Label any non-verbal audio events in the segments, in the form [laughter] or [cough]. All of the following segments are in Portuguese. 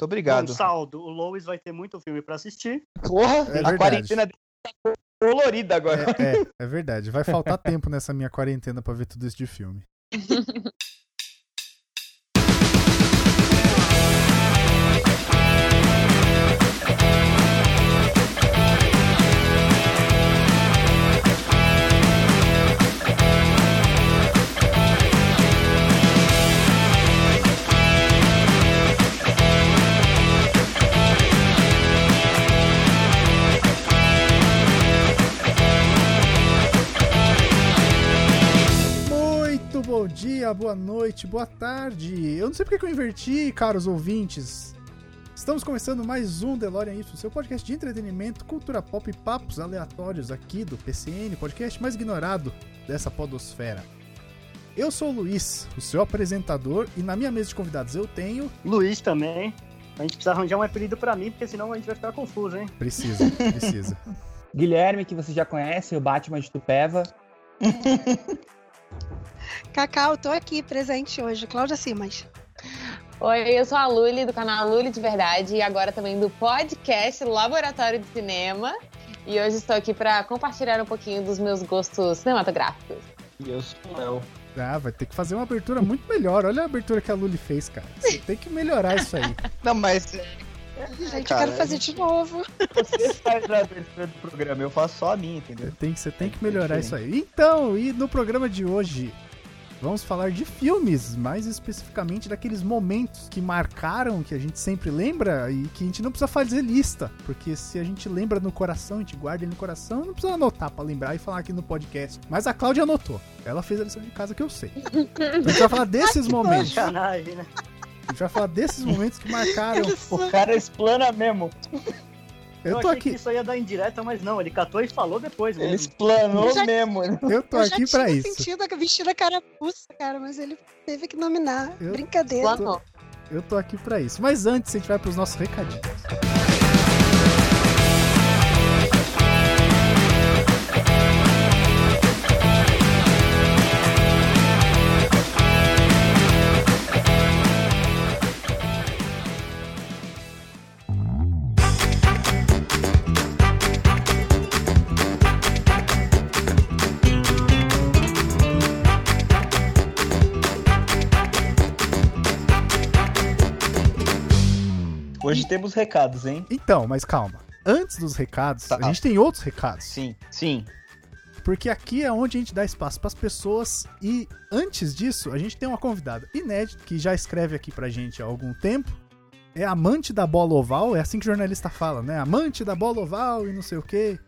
Muito obrigado. Bom saldo, o Lois vai ter muito filme pra assistir. Porra, É a verdade. quarentena dele tá colorida agora. É, é, é verdade. Vai faltar [laughs] tempo nessa minha quarentena pra ver tudo isso de filme. [laughs] Muito bom dia, boa noite, boa tarde. Eu não sei porque que eu inverti, caros ouvintes. Estamos começando mais um DeLorean Y, seu podcast de entretenimento, cultura pop e papos aleatórios aqui do PCN, podcast mais ignorado dessa podosfera. Eu sou o Luiz, o seu apresentador, e na minha mesa de convidados eu tenho. Luiz também. A gente precisa arranjar um apelido pra mim, porque senão a gente vai ficar confuso, hein? Precisa, [laughs] precisa. Guilherme, que você já conhece, o Batman de Tupéva. [laughs] Cacau, tô aqui presente hoje. Cláudia Simas. Oi, eu sou a Luli, do canal Luli de Verdade, e agora também do podcast Laboratório de Cinema. E hoje estou aqui para compartilhar um pouquinho dos meus gostos cinematográficos. E eu sou o Léo. Ah, vai ter que fazer uma abertura muito melhor. Olha a abertura que a Luli fez, cara. Você tem que melhorar isso aí. [laughs] Não, mas Gente, cara, eu quero fazer de novo. você faz a abertura do programa, eu faço só a minha, entendeu? Tem, você tem que melhorar isso aí. Então, e no programa de hoje, vamos falar de filmes, mais especificamente daqueles momentos que marcaram, que a gente sempre lembra e que a gente não precisa fazer lista, porque se a gente lembra no coração, a gente guarda ele no coração, não precisa anotar pra lembrar e falar aqui no podcast. Mas a Cláudia anotou. Ela fez a lição de casa que eu sei. Então a gente vai falar desses [laughs] momentos. A né? gente vai falar desses momentos que marcaram. O cara explana mesmo. Eu tô achei aqui, que isso ia dar indireta, mas não, ele catou e falou depois Ele mesmo. explanou Eu já- mesmo. eu tô eu já aqui pra tinha isso. sentido a vestida carapuça, cara, mas ele teve que nominar. Eu- Brincadeira. Planou. Eu tô aqui pra isso. Mas antes, a gente vai pros nossos recadinhos. Hoje temos recados, hein? Então, mas calma. Antes dos recados, Tá. a gente tem outros recados. Sim, sim. Porque aqui é onde a gente dá espaço pras pessoas. E antes disso, a gente tem uma convidada inédita que já escreve aqui pra gente há algum tempo. É amante da bola oval, é assim que o jornalista fala, né? Amante da bola oval e não sei o quê.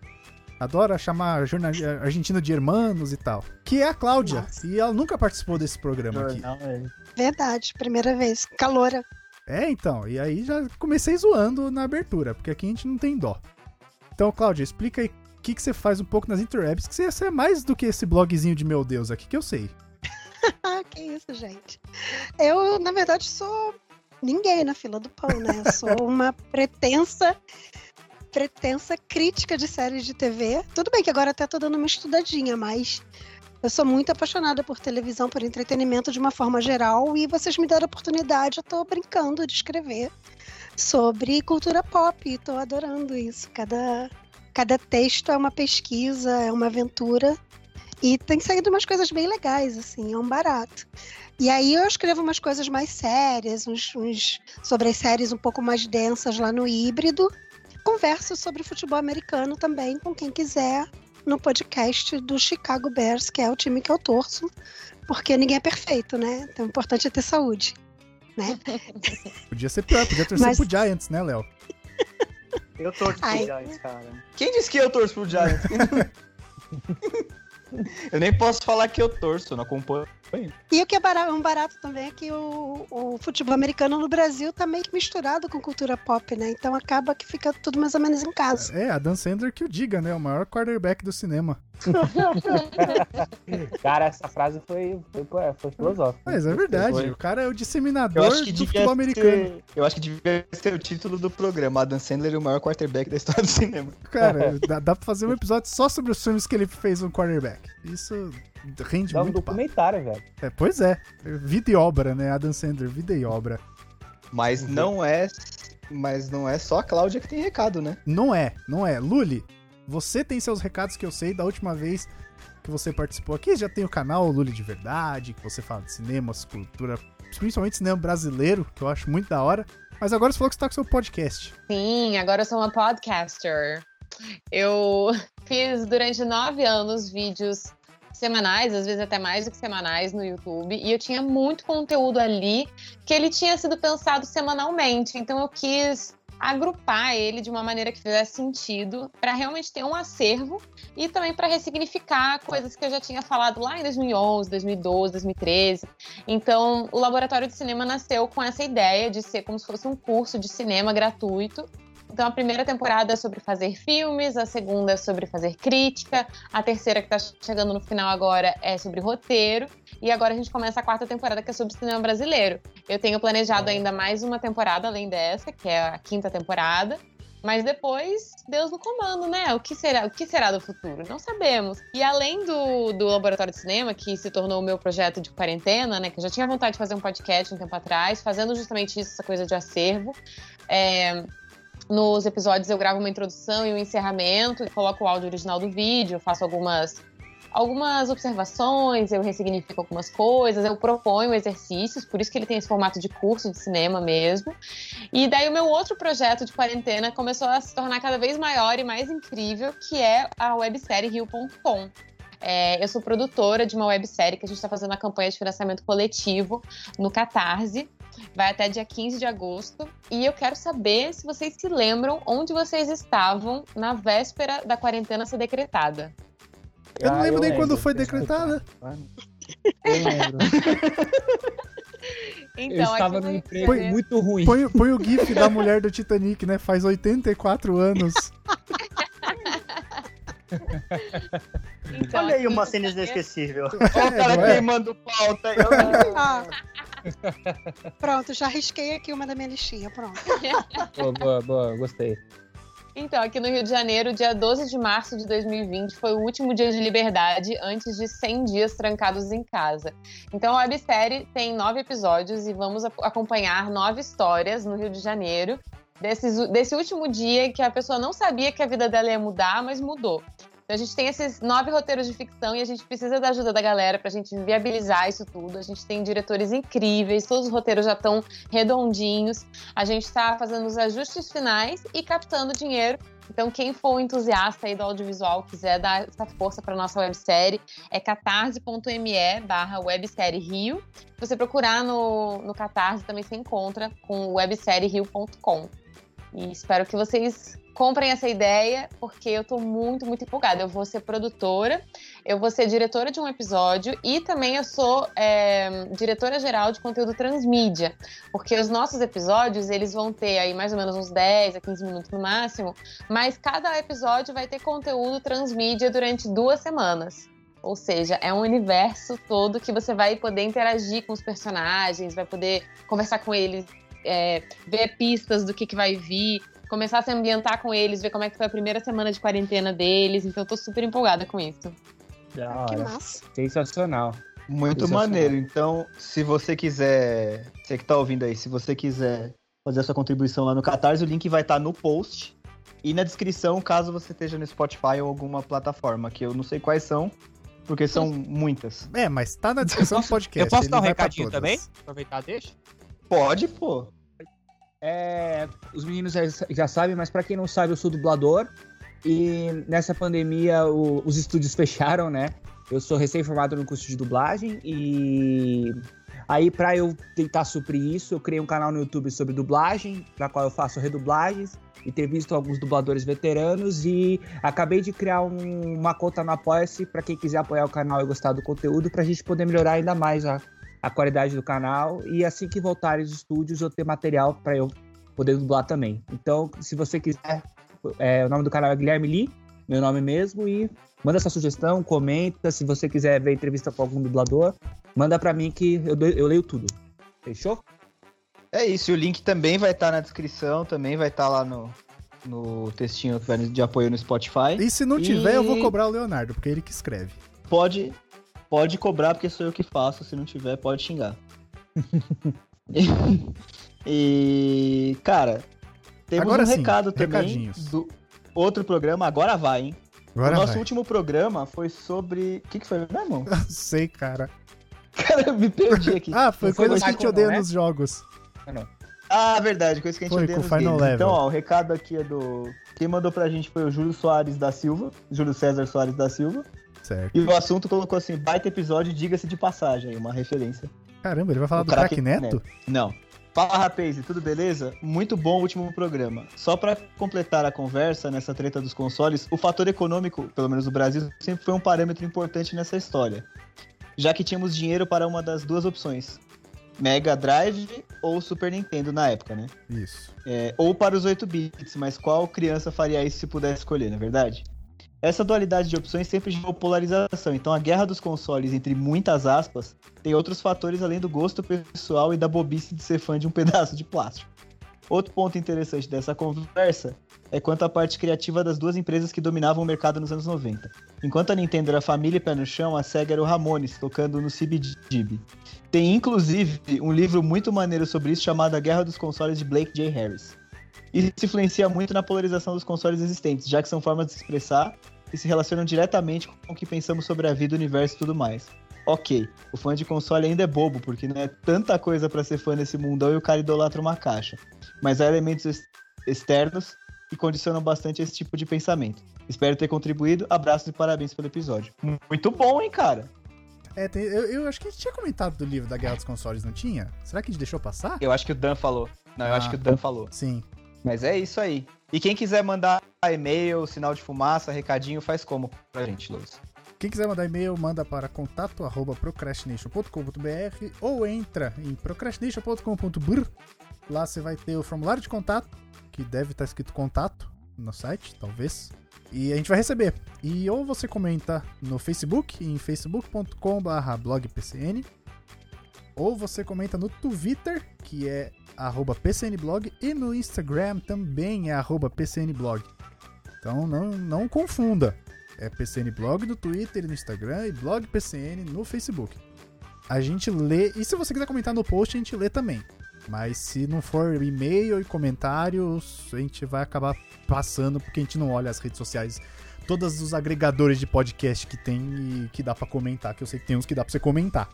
Adora chamar jornal... argentino de hermanos e tal. Que é a Cláudia. Nossa. E ela nunca participou desse programa aqui. É. Verdade, primeira vez. Caloura. É, então. E aí já comecei zoando na abertura, porque aqui a gente não tem dó. Então, Cláudia, explica aí o que, que você faz um pouco nas interwebs, que você é mais do que esse blogzinho de meu Deus aqui, que eu sei. [laughs] Que isso, gente. Eu, na verdade, sou ninguém na fila do pão, né? Eu sou [laughs] uma pretensa pretensa crítica de séries de TV. Tudo bem que agora até tô dando uma estudadinha, mas eu sou muito apaixonada por televisão, por entretenimento de uma forma geral, e vocês me deram a oportunidade, eu tô brincando de escrever sobre cultura pop, e tô adorando isso. Cada, cada texto é uma pesquisa, é uma aventura, e tem saído umas coisas bem legais, assim, é um barato. E aí eu escrevo umas coisas mais sérias, uns, uns- sobre as séries um pouco mais densas lá no híbrido. Converso sobre futebol americano também com quem quiser no podcast do Chicago Bears, que é o time que eu torço, porque ninguém é perfeito, né? Então o importante é ter saúde. Né? [laughs] Podia ser pior, podia torcer Mas- pro Giants, né, Léo? Eu torço pro Ai. Giants, cara. Quem disse que eu torço pro Giants? [laughs] eu nem posso falar que eu torço, não acompanho. E o que é bara- um barato também é que o, o futebol americano no Brasil tá meio que misturado com cultura pop, né? Então acaba que fica tudo mais ou menos em casa. É, a Dan Sandler que o diga, né? O maior quarterback do cinema. [laughs] Cara, essa frase foi, foi, foi filosófica. Mas é verdade, Foi. o cara é o disseminador do futebol americano. ser, eu acho que devia ser o título do programa. Adam Sandler, o maior quarterback da história do cinema. Cara, dá, dá pra fazer um episódio só sobre os filmes que ele fez um quarterback. Isso rende Dá um muito papo. documentário, velho. É, pois é. Vida e obra, né? Adam Sandler, vida e obra. Mas não é Mas não é só a Cláudia que tem recado, né? Não é, não é. Luli, você tem seus recados que eu sei da última vez que você participou aqui. Já tem o canal Luli de Verdade, que você fala de cinema, cultura, principalmente cinema brasileiro, que eu acho muito da hora. Mas agora você falou que você tá com seu podcast. Sim, agora eu sou uma podcaster. Eu [laughs] fiz durante nove anos vídeos semanais, às vezes até mais do que semanais no YouTube, e eu tinha muito conteúdo ali que ele tinha sido pensado semanalmente. Então eu quis agrupar ele de uma maneira que fizesse sentido para realmente ter um acervo e também para ressignificar coisas que eu já tinha falado lá em 2011, 2012, 2013. Então, o Laboratório de Cinema nasceu com essa ideia de ser como se fosse um curso de cinema gratuito então, a primeira temporada é sobre fazer filmes, a segunda é sobre fazer crítica, a terceira, que está chegando no final agora, é sobre roteiro, e agora a gente começa a quarta temporada, que é sobre cinema brasileiro. Eu tenho planejado ainda mais uma temporada além dessa, que é a quinta temporada. Mas depois, Deus no comando, né? O que será, o que será do futuro? Não sabemos. E além do, do Laboratório de Cinema, que se tornou o meu projeto de quarentena, né? Que eu já tinha vontade de fazer um podcast um tempo atrás, fazendo justamente isso, essa coisa de acervo. É, nos episódios eu gravo uma introdução e um encerramento, coloco o áudio original do vídeo, faço algumas algumas observações, eu ressignifico algumas coisas, eu proponho exercícios, por isso que ele tem esse formato de curso de cinema mesmo. E daí o meu outro projeto de quarentena começou a se tornar cada vez maior e mais incrível, que é a websérie Rio.com. É, eu sou produtora de uma websérie que a gente está fazendo a campanha de financiamento coletivo no Catarse. Vai até dia 15 de agosto. E eu quero saber se vocês se lembram onde vocês estavam na véspera da quarentena ser decretada. Eu não ah, lembro eu nem lembro. quando foi decretada. Eu lembro. [laughs] Então, eu estava num emprego põe, muito ruim. Põe, põe, o gif da mulher do Titanic, né? Faz 84 anos. [laughs] Então, Olha aí uma cena inesquecível. [laughs] Olha o cara é? queimando pauta. Eu... Pronto, já risquei aqui uma da minha listinha, pronto. [laughs] boa, boa, boa, gostei. Então, aqui no Rio de Janeiro, dia 12 de março de 2020 foi o último dia de liberdade antes de 100 dias trancados em casa. Então, a websérie tem nove episódios e vamos acompanhar nove histórias no Rio de Janeiro. Desse, desse último dia que a pessoa não sabia que a vida dela ia mudar, mas mudou. Então a gente tem esses nove roteiros de ficção e a gente precisa da ajuda da galera para a gente viabilizar isso tudo. A gente tem diretores incríveis, todos os roteiros já estão redondinhos. A gente está fazendo os ajustes finais e captando dinheiro então, quem for entusiasta aí do audiovisual, quiser dar essa força para nossa websérie, é catarse.me barra websérie Rio. Se você procurar no, no Catarse, também se encontra com websérierio.com. E espero que vocês comprem essa ideia, porque eu tô muito, muito empolgada. Eu vou ser produtora, eu vou ser diretora de um episódio e também eu sou é, diretora geral de conteúdo transmídia, porque os nossos episódios, eles vão ter aí mais ou menos uns 10 a 15 minutos no máximo, mas cada episódio vai ter conteúdo transmídia durante duas semanas. Ou seja, é um universo todo que você vai poder interagir com os personagens, vai poder conversar com eles, é, ver pistas do que, que vai vir, começar a se ambientar com eles, ver como é que foi a primeira semana de quarentena deles. Então eu tô super empolgada com isso. Da hora. Que massa. Sensacional. Muito Sensacional. maneiro. Então, se você quiser, você que tá ouvindo aí, se você quiser fazer a sua contribuição lá no Catarse, o link vai estar tá no post e na descrição, caso você esteja no Spotify ou alguma plataforma, que eu não sei quais são, porque são muitas. É, mas tá na descrição do podcast. Eu posso dar um recadinho também? Aproveitar, deixa? Pode, pô. É, os meninos já, sabem, mas para quem não sabe, eu sou dublador. E nessa pandemia o, os estúdios [laughs] fecharam, né? Eu sou recém-formado no curso de dublagem e aí para eu tentar suprir isso, eu criei um canal no YouTube sobre dublagem, na qual eu faço redublagens e ter visto alguns dubladores veteranos e acabei de criar um, uma conta no Apoia-se para quem quiser apoiar o canal e gostar do conteúdo para a gente poder melhorar ainda mais a, a qualidade do canal e assim que voltarem os estúdios eu ter material para eu poder dublar também. Então, se você quiser, é, o nome do canal é Guilherme Lee, meu nome mesmo, e manda essa sugestão, comenta. Se você quiser ver entrevista com algum dublador, manda para mim que eu, eu leio tudo. Fechou? É isso, e o link também vai estar tá na descrição, também vai estar tá lá no, no textinho de apoio no Spotify. E se não tiver, e... eu vou cobrar o Leonardo, porque é ele que escreve. Pode, Pode cobrar, porque sou eu que faço. Se não tiver, pode xingar. [laughs] e, cara, Temos Agora um sim, recado também do outro programa, agora vai, hein? Agora o nosso vai. último programa foi sobre. O que, que foi mesmo? Não [laughs] sei, cara. Cara, eu me perdi aqui. [laughs] Ah, foi foi coisas que a gente odeia né? nos jogos. Ah, verdade, coisa que a gente Foi, odeia nos Final games. Level. Então, ó, o recado aqui é do. Quem mandou pra gente foi o Júlio Soares da Silva. Júlio César Soares da Silva. Certo. E o assunto colocou assim: baita episódio, diga-se de passagem, uma referência. Caramba, ele vai falar O do craque craque Neto? Não. Fala, rapaz, tudo beleza? Muito bom o último programa. Só pra completar a conversa nessa treta dos consoles, o fator econômico, pelo menos no Brasil, sempre foi um parâmetro importante nessa história. Já que tínhamos dinheiro para uma das duas opções: Mega Drive ou Super Nintendo na época, né? Isso. É, ou para os 8 bits, mas qual criança faria isso se pudesse escolher, não é verdade? Essa dualidade de opções sempre gerou polarização, então a guerra dos consoles, entre muitas aspas, tem outros fatores além do gosto pessoal e da bobice de ser fã de um [laughs] pedaço de plástico. Outro ponto interessante dessa conversa é quanto à parte criativa das duas empresas que dominavam o mercado nos anos 90. Enquanto a Nintendo era família e pé no chão, a Sega era o Ramones, tocando no CBGB. Tem inclusive um livro muito maneiro sobre isso chamado A Guerra dos Consoles de Blake J. Harris. Isso influencia muito na polarização dos consoles existentes, já que são formas de expressar e se relacionam diretamente com o que pensamos sobre a vida, o universo e tudo mais. Ok, o fã de console ainda é bobo, porque não é tanta coisa pra ser fã nesse mundão e o cara idolatra uma caixa. Mas há elementos ex- externos que condicionam bastante esse tipo de pensamento. Espero ter contribuído. Abraços e parabéns pelo episódio. Muito bom, hein, cara? É, tem- eu, eu acho que a gente tinha comentado do livro da Guerra dos Consoles, não tinha? Será que a gente deixou passar? Eu acho que o Dan falou. Não, eu Ah. acho que o Dan falou. Sim. Mas é isso aí. E quem quiser mandar e-mail, sinal de fumaça, recadinho, faz como pra gente, Luiz? Quem quiser mandar e-mail, manda para contato@procrastination.com.br ou entra em procrastination.com.br. Lá você vai ter o formulário de contato, que deve estar escrito contato no site, talvez. E a gente vai receber. E ou você comenta no Facebook, em facebook.com/blogpcn, ou você comenta no Twitter, que é PCNblog, e no Instagram também é PCNblog. Então não, não confunda. É PCN Blog no Twitter e no Instagram e Blog PCN no Facebook. A gente lê, e se você quiser comentar no post, a gente lê também. Mas se não for e-mail e comentários, a gente vai acabar passando porque a gente não olha as redes sociais, todos os agregadores de podcast que tem e que dá pra comentar, que eu sei que tem uns que dá pra você comentar.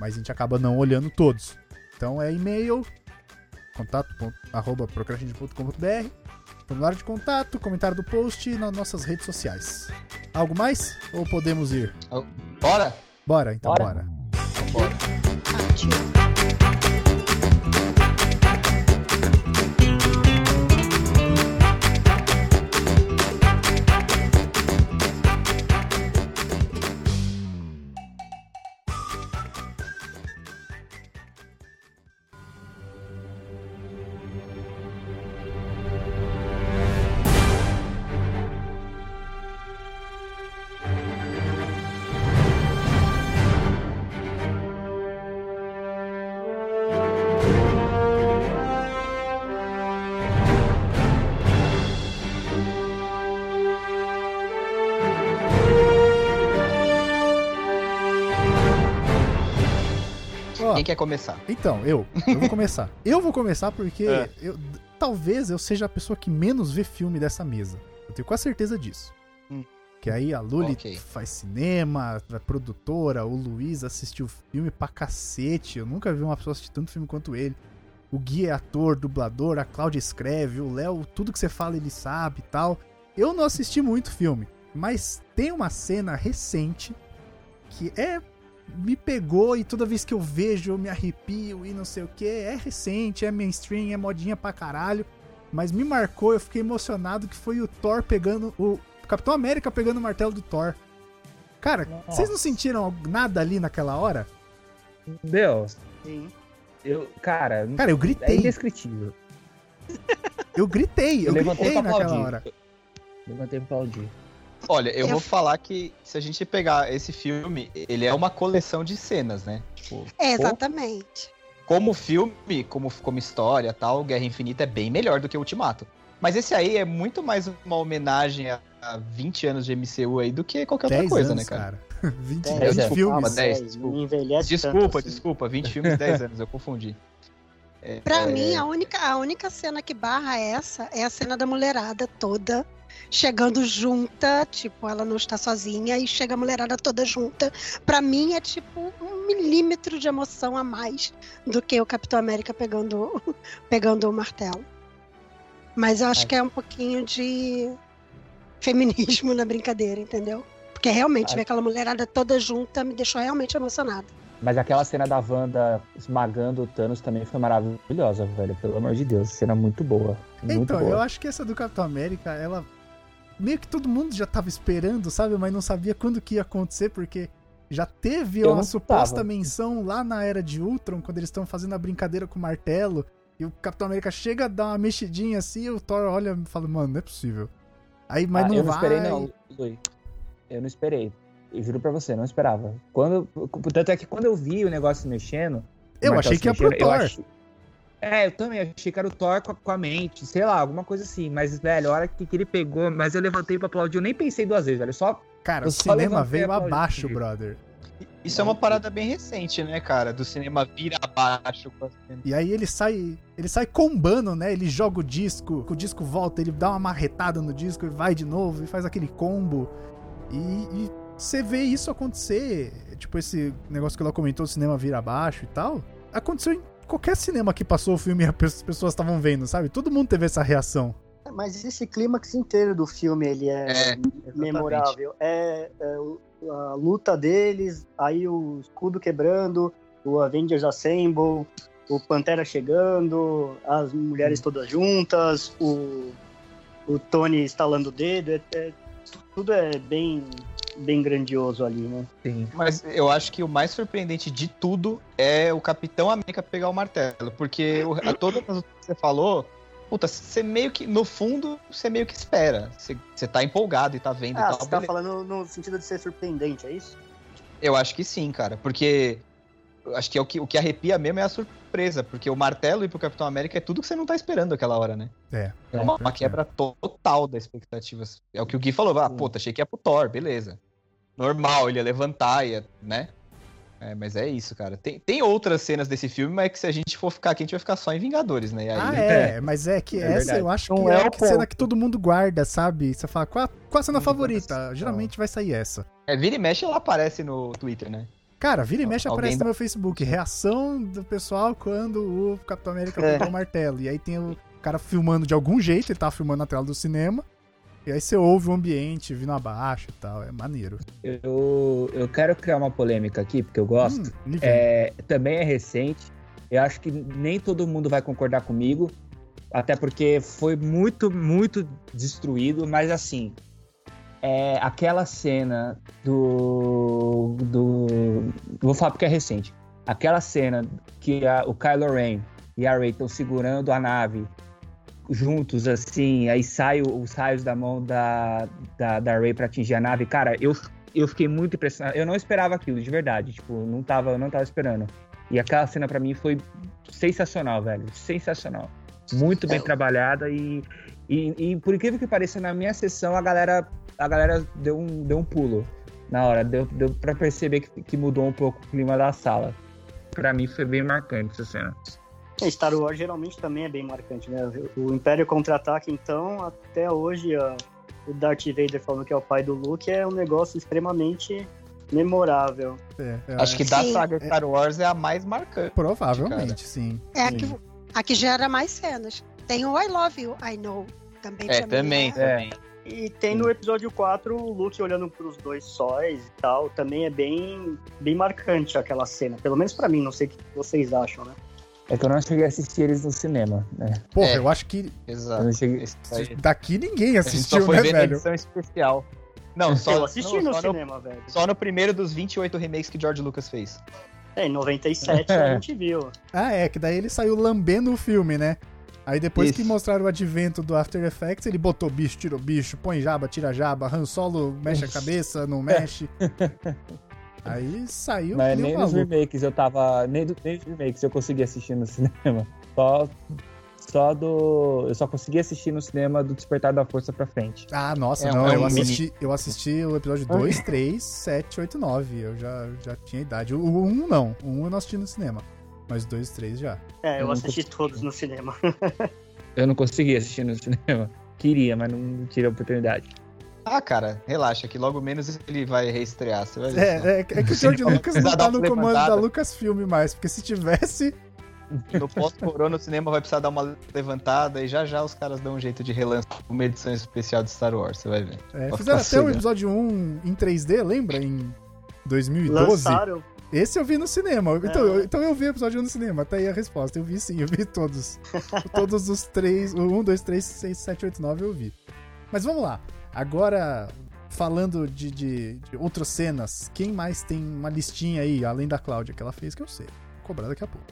Mas a gente acaba não olhando todos. Então é e-mail, contato.procrastination.com.br Formulário de contato, comentário do post e nas nossas redes sociais. Algo mais? Ou podemos ir? Bora? Bora, então Bora. bora. Bora. Quem quer começar? então, eu. Eu vou começar. [laughs] eu vou começar porque É. eu- talvez eu seja a pessoa que menos vê filme dessa mesa. Eu tenho quase certeza disso. Hum. Que aí a Luli Ok. faz cinema, é produtora, o Luiz assistiu filme pra cacete. Eu nunca vi uma pessoa assistir tanto filme quanto ele. O Gui é ator, dublador, a Cláudia escreve, o Léo, tudo que você fala ele sabe e tal. Eu não assisti muito filme, mas tem uma cena recente que é me pegou e toda vez que eu vejo eu me arrepio e não sei o que. É recente, é mainstream, é modinha pra caralho. Mas me marcou, eu fiquei emocionado que foi o Thor pegando. O Capitão América pegando o martelo do Thor. Cara, Nossa. vocês não sentiram nada ali naquela hora? Deus, Sim. eu, cara, Cara, eu é gritei. indescritível. Eu gritei, eu, Eu levantei gritei naquela aplaudir. hora. Levantei pra aplaudir. Olha, eu Eu- vou falar que se a gente pegar esse filme, ele é uma coleção de cenas, né? Tipo, É, exatamente. como filme, como, como história tal, Guerra Infinita é bem melhor do que Ultimato. Mas esse aí é muito mais uma homenagem a, a 20 anos de MCU aí do que qualquer outra 10 coisa, anos, né, cara? cara. [laughs] 20, Dez 20 anos. filmes. Calma, 10, Dez, desculpa. Desculpa, tanto assim. desculpa, 20 filmes, 10 anos, eu confundi. Pra É, mim, a única, a única cena que barra essa é a cena da mulherada toda chegando junta, tipo, ela não está sozinha e chega a mulherada toda junta. Pra mim é tipo um milímetro de emoção a mais do que o Capitão América pegando, [laughs] pegando o martelo. Mas eu acho É. que é um pouquinho de feminismo na brincadeira, entendeu? Porque realmente ver aquela mulherada toda junta me deixou realmente emocionada. Mas aquela cena da Wanda esmagando o Thanos também foi maravilhosa, velho. Pelo amor de Deus, cena muito boa. Muito Então, boa. eu acho que essa do Capitão América, ela. Meio que todo mundo já tava esperando, sabe? Mas não sabia quando que ia acontecer, porque já teve Eu uma não suposta tava. menção lá na era de Ultron, quando eles estão fazendo a brincadeira com o martelo. E o Capitão América chega a dar uma mexidinha assim, e o Thor olha e fala, mano, não é possível. Aí, mas Ah, não eu não vai. esperei, não, Lui. Eu não esperei. Eu juro pra você, não esperava. Quando, tanto é que quando eu vi o negócio mexendo. Eu achei que ia pro mexendo, eu Thor. achei- É, eu também achei que era o Thor com a, com a mente, sei lá, alguma coisa assim. Mas, velho, a hora que, que ele pegou, mas eu levantei pra aplaudir, eu nem pensei duas vezes, velho. Só. Cara, o só cinema veio abaixo, brother. Isso é uma parada bem recente, né, cara? Do cinema vira abaixo. com a cena. E aí ele sai, ele sai combando, né? Ele joga o disco, o disco volta, ele dá uma marretada no disco e vai de novo e faz aquele combo. E, e você vê isso acontecer, tipo esse negócio que ela comentou, o cinema vira abaixo e tal. Aconteceu em qualquer cinema que passou o filme e [laughs] as pessoas estavam vendo, sabe? Todo mundo teve essa reação. Mas esse clímax inteiro do filme, ele é, É, memorável. É, é a luta deles, aí o escudo quebrando, o Avengers Assemble, o Pantera chegando, as mulheres todas juntas, o, o Tony estalando o dedo, é- é- tudo é bem, bem grandioso ali, né? Sim. Mas eu acho que o mais surpreendente de tudo é o Capitão América pegar o martelo. Porque o, a [coughs] todas as outras que você falou, puta, você meio que, no fundo, você meio que espera. Você, você tá empolgado e tá vendo Ah, e tal. você tá beleza. falando no sentido de ser surpreendente, é isso? Eu acho que sim, cara. Porque acho que, é o que o que arrepia mesmo é a surpresa. Porque o martelo ir pro Capitão América é tudo que você não tá esperando aquela hora, né? É. É uma, uma é. quebra total das expectativas. É o que o Gui falou. Ah, puta, achei que ia pro Thor, beleza. Normal, ele ia levantar, ia, né? É, mas é isso, cara. Tem, tem outras cenas desse filme, mas que se a gente for ficar aqui, a gente vai ficar só em Vingadores, né? E aí, Ah, é, mas é que É essa verdade. eu acho Não que é é a cena que todo mundo guarda, sabe? Você fala, qual, qual a cena favorita? Geralmente vai sair essa. é, vira e mexe, ela aparece no Twitter, né? Cara, vira e mexe Alguém aparece no meu Facebook. Reação do pessoal quando o Capitão América É. pegou o martelo. E aí tem o cara filmando de algum jeito, ele tá filmando na tela do cinema. E aí você ouve o ambiente vindo abaixo e tal. É maneiro. Eu, eu quero criar uma polêmica aqui, porque eu gosto. Hum. É, também é recente. Eu acho que nem todo mundo vai concordar comigo. Até porque foi muito, muito destruído. Mas assim, é aquela cena do. do vou falar porque é recente. Aquela cena que a- o Kylo Ren e a Rey estão segurando a nave juntos, assim, aí sai os raios da mão da, da, da Rey pra atingir a nave. Cara, eu, eu fiquei muito impressionado. Eu não esperava aquilo, de verdade. Tipo, não tava, eu não tava esperando. E aquela cena pra mim foi sensacional, velho. Sensacional. Muito bem É. trabalhada e, e, e, por incrível que pareça, na minha sessão a galera, a galera deu, um, deu um pulo na hora. Deu, deu pra perceber que, que mudou um pouco o clima da sala. Pra mim foi bem marcante essa cena. É, Star Wars geralmente também é bem marcante, né? O Império Contra-Ataque, então, até hoje, a- o Darth Vader falando que é o pai do Luke é um negócio extremamente memorável. É, é, Acho que da Sim. saga Star Wars é a mais marcante. Provavelmente, sim. É a que, a que gera mais cenas. Tem o I Love You, I Know. Também É, também, é- também. E tem no episódio 4 o Luke olhando pros dois sóis e tal, também é bem, bem marcante aquela cena. Pelo menos pra mim, não sei o que vocês acham, né? É que eu não cheguei a assistir eles no cinema, né? Porra, É. eu acho que Exato. cheguei... Daqui ninguém A gente só assistiu, foi né, ver na velho? edição especial. Não, só, eu assisti não, no só cinema, velho. Só no primeiro dos 28 remakes que George Lucas fez. É, em 97 a [laughs] gente viu. Ah, é, que daí ele saiu lambendo o filme, né? Aí depois Isso. que mostraram o advento do After Effects, ele botou bicho, tirou bicho, põe jaba, tira jaba, Han Solo mexe a cabeça, não mexe. [laughs] Aí saiu Mas nem nem um nos maluco. remakes eu tava. Nem, do, nem nos remakes eu consegui assistir no [laughs] cinema. Só, só do. Eu só consegui assistir no cinema do Despertar da Força pra frente. Ah, nossa, É não, um eu, mini- assisti, eu assisti o episódio 2, 3, 7, 8, 9. Eu já, já tinha idade. O 1 não, o 1 eu não assisti no cinema. Mas dois, três já. É, eu Eu assisti consegui. todos no cinema. [laughs] Eu não consegui assistir no cinema. Queria, mas não tive a oportunidade. Ah, cara, relaxa, que logo menos ele vai reestrear, você vai ver. É, é, é que o George [laughs] Lucas não tá no comando da levantada. Lucasfilm mais, porque se tivesse. No pós-corona, o cinema vai precisar dar uma levantada e já já os caras dão um jeito de relançar uma edição especial de Star Wars, você vai ver. É, fizeram até o episódio 1 em 3D, lembra? Em 2012. Lançaram. Esse eu vi no cinema. Então, É. eu, então eu vi o episódio 1 no cinema. Tá aí a resposta. Eu vi sim, eu vi todos. [laughs] todos os três. O 1, 2, 3, 6, 7, 8, 9 eu vi. Mas vamos lá. Agora, falando de, de, de outras cenas, quem mais tem uma listinha aí, além da Cláudia, que ela fez, que eu sei. Vou cobrar daqui a pouco.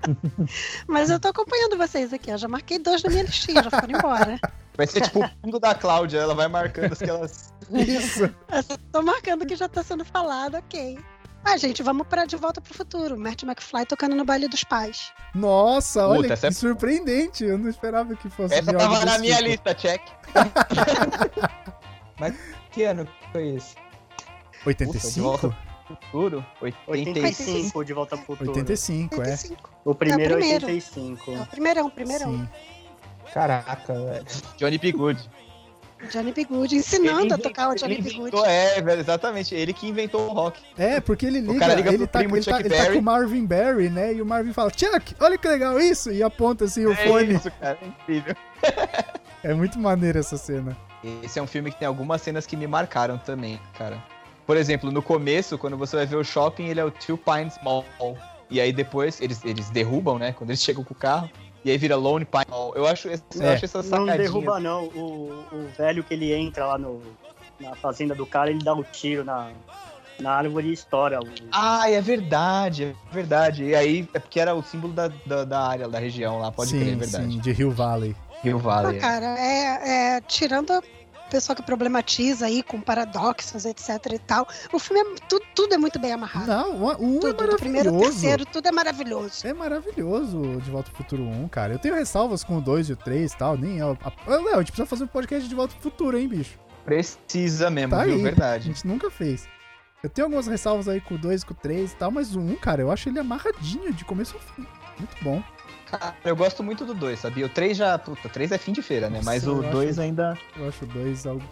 [laughs] Mas eu tô acompanhando vocês aqui, eu já marquei dois na minha listinha, já foram embora. Vai ser tipo o fundo da Cláudia, ela vai marcando as que elas. [laughs] Isso. Eu só tô marcando que já tá sendo falado, ok. Ah, gente, vamos para De Volta pro Futuro. Marty McFly tocando no baile dos pais. Nossa, Puta, olha que é- surpreendente. Eu não esperava que fosse Essa de tava na minha tipo. lista, check. [laughs] Que ano foi esse? Puta, de 85? volta pro futuro? 85. 85 de volta pro futuro. 85, é. 85. O primeiro É é o primeiro. 85. É o primeirão, primeirão. Sim. Caraca, velho. Johnny B. Johnny B. Good ensinando Ele a tocar o Johnny B. Good. É, velho, exatamente. Ele que inventou o rock. É, porque ele liga, cara liga ele, pro tá, primo ele, tá, ele tá com o Marvin Berry, né? E o Marvin fala, Chuck, olha que legal isso! E aponta assim o É fone. isso, cara, é incrível. [laughs] É muito maneiro essa cena. Esse é um filme que tem algumas cenas que me marcaram também, cara. Por exemplo, no começo, quando você vai ver o shopping, ele é o Two Pines Mall. E aí depois eles, eles derrubam, né? Quando eles chegam com o carro. E aí vira Lone Pine. Eu acho, eu É. acho essa Não sacadinha. derruba, não. O, o velho que ele entra lá no, na fazenda do cara, ele dá um tiro na, na árvore e estoura. O, Ah, é verdade, é verdade. E aí, é porque era o símbolo da, da, da área, da região lá, pode sim, crer, é verdade. sim, de Hill Valley. Rio Ah, Valley. é. cara, é, é, tirando a pessoa que problematiza aí com paradoxos, etc e tal, o filme é, tudo, tudo é muito bem amarrado. Não, o o um é tudo, do primeiro ao maravilhoso. terceiro, tudo é maravilhoso. É maravilhoso o De Volta pro Futuro 1, cara. Eu tenho ressalvas com o 2 e o 3 e tal, nem é... o- A... Ah, Léo, a gente precisa fazer um podcast de Volta pro Futuro, hein, bicho? Precisa mesmo, Tá viu? aí. A Verdade. gente nunca fez. Eu tenho algumas ressalvas aí com o 2 e com o 3 e tal, mas o 1, cara, eu acho ele amarradinho de começo ao fim. Muito bom. Cara, eu gosto muito do 2, sabia? O 3 já. Puta, o 3 é fim de feira, né? Mas o eu 2 acho- ainda. Eu acho o 2 algo.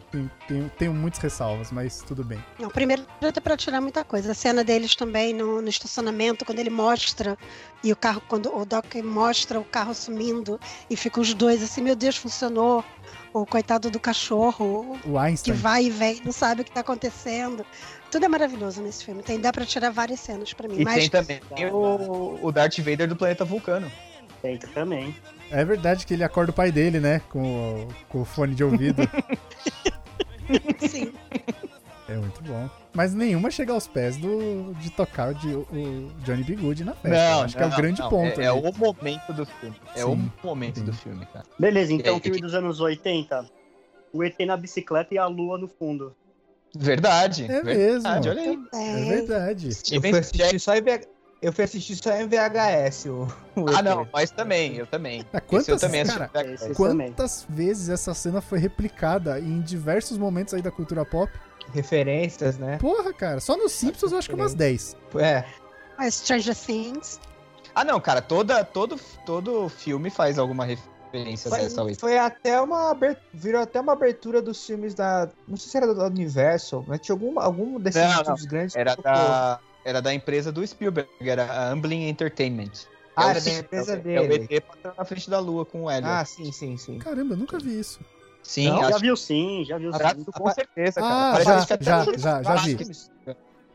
Tenho muitas ressalvas, mas tudo bem. Não, primeiro até pra tirar muita coisa. A cena deles também no, no estacionamento, quando ele mostra, e o carro, quando o Doc mostra o carro sumindo, e ficam os dois assim, meu Deus, funcionou. O coitado do cachorro, O que vai e vem, não sabe o que tá acontecendo. Tudo é maravilhoso nesse filme. Tem, dá pra tirar várias cenas pra mim. E mas tem também o, o Darth Vader do planeta Vulcano. Tem também. É verdade que ele acorda o pai dele, né? Com o, com o fone de ouvido. [laughs] sim. é muito bom. Mas nenhuma chega aos pés do, de tocar o, de- o Johnny B. Good na festa. Eu acho que é o grande não, ponto. É, é o momento do filme. É Sim, o momento sim. do filme, cara. Beleza, então E- filme dos anos 80. O ET na bicicleta e a lua no fundo. Verdade. É verdade, mesmo. Olha aí. É É, verdade. Eu Steven fui assistir só. Eu fui assistir só em VHS o, o Ah, não, mas também, eu também. Ah, Esse eu quantas, também cara, assisti. Esse também. quantas vezes essa cena foi replicada em diversos momentos aí da cultura pop? Referências, né? Porra, cara, só nos Simpsons eu acho que umas 10. É. mas Stranger Things. Ah, não, cara, toda, todo, todo filme faz alguma referência Foi, dessa foi até uma abertura, virou até uma abertura dos filmes da, não sei se era do Universal, mas tinha algum, algum desses Não, não. grandes. Era da, era da empresa do Spielberg, era a Amblin Entertainment. Ah, É era da empresa é o- dele. É o ET passando na frente da lua com o Elliot. Ah, sim, sim, sim. Caramba, eu nunca vi isso. sim, não, Já acho viu sim, já viu sim. com certeza, cara. Ah, já, já, já, já vi.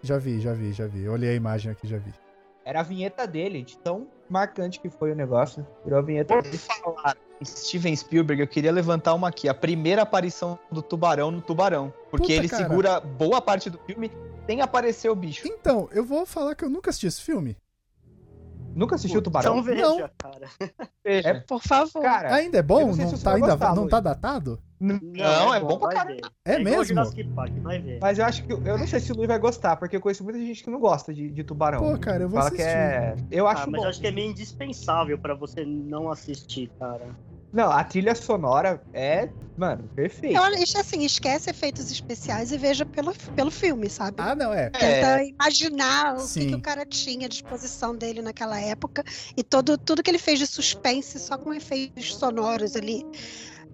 Já vi, já vi, já vi. Olhei a imagem aqui, já vi. Era a vinheta dele, de tão marcante que foi o negócio. Virou a vinheta Por dele. falar em Steven Spielberg, eu queria levantar uma aqui. A primeira aparição do tubarão no tubarão. Porque Puta, ele cara. segura boa parte do filme sem aparecer o bicho. Então, eu vou falar que eu nunca assisti esse filme. Nunca assistiu o Tubarão? Então veja, Não. cara. Veja. Por favor. Cara, Ainda é bom? não Não, tá, ainda, gostar, não tá datado? Não, é bom pra ver. É igual mesmo? Park, vai ver. mas eu acho que. Eu não sei se o Luiz vai gostar, porque eu conheço muita gente que não gosta de, de tubarão. Pô, cara, eu vou Fala assistir. que é. Eu acho Ah, mas bom. eu acho que é meio indispensável pra você não assistir, cara. Não, a trilha sonora é, mano, perfeita. Eu, assim, esquece efeitos especiais e veja pelo, pelo filme, sabe? Ah, não, é. Tenta imaginar o que, Sim. que o cara tinha à disposição dele naquela época e todo, tudo que ele fez de suspense só com efeitos sonoros ali.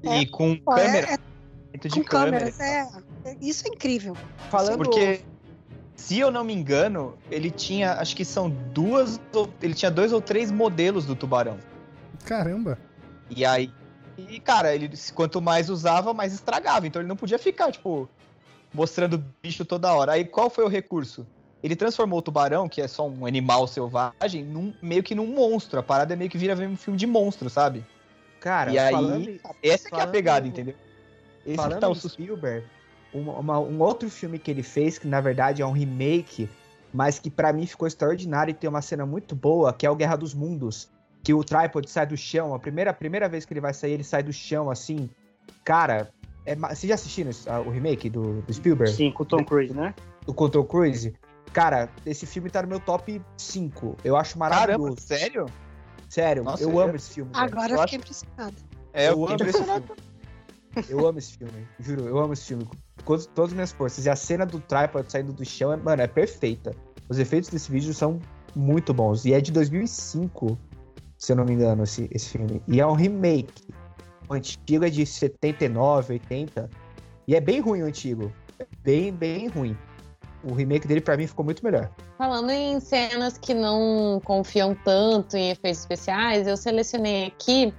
E com Pô, é- câmera. é com câmera. câmeras, é, é- Isso é incrível. Falando Porque, se eu não me engano, ele tinha, acho que são duas, ele tinha dois ou três modelos do tubarão. Caramba. E aí, e, cara, ele quanto mais usava, mais estragava. Então ele não podia ficar, tipo, mostrando o bicho toda hora. Aí qual foi o recurso? Ele transformou o tubarão, que é só um animal selvagem, num, meio que num monstro. A parada é meio que vira um filme de monstro, sabe? Cara, e aí, falando- essa que é a pegada, entendeu? Esse que Falando tá o. Spielberg, uma- uma- um outro filme que ele fez, que na verdade é um remake, mas que pra mim ficou extraordinário e tem uma cena muito boa, que é o Guerra dos Mundos. Que o tripod sai do chão, a primeira, a primeira vez que ele vai sair, ele sai do chão, assim. Cara, é, vocês já assistiram o remake do, do Spielberg? Sim, com o Tom Cruise, né? Do Control Cruise? Cara, esse filme tá no meu top 5. Eu acho Caramba, maravilhoso. sério? Sério, Nossa, eu eu- amo esse filme. Agora eu fiquei impressionada. É, eu eu amo esse impressionado. filme. Eu amo esse filme, juro, eu amo esse filme. Com todas, todas as minhas forças. E a cena do tripod saindo do chão, é, mano, é perfeita. Os efeitos desse vídeo são muito bons. E é de 2005, se eu não me engano, esse, esse filme. E é um remake. O antigo é de 79, 80. E é bem ruim o antigo. É bem, bem ruim. O remake dele, pra mim, ficou muito melhor. Falando em cenas que não confiam tanto em efeitos especiais, eu selecionei aqui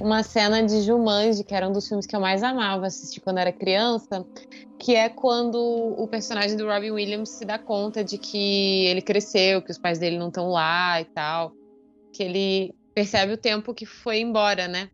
uma cena de Jumanji, que era um dos filmes que eu mais amava assistir quando era criança, que é quando o personagem do Robin Williams se dá conta de que ele cresceu, que os pais dele não estão lá e tal, que ele percebe o tempo que foi embora, né?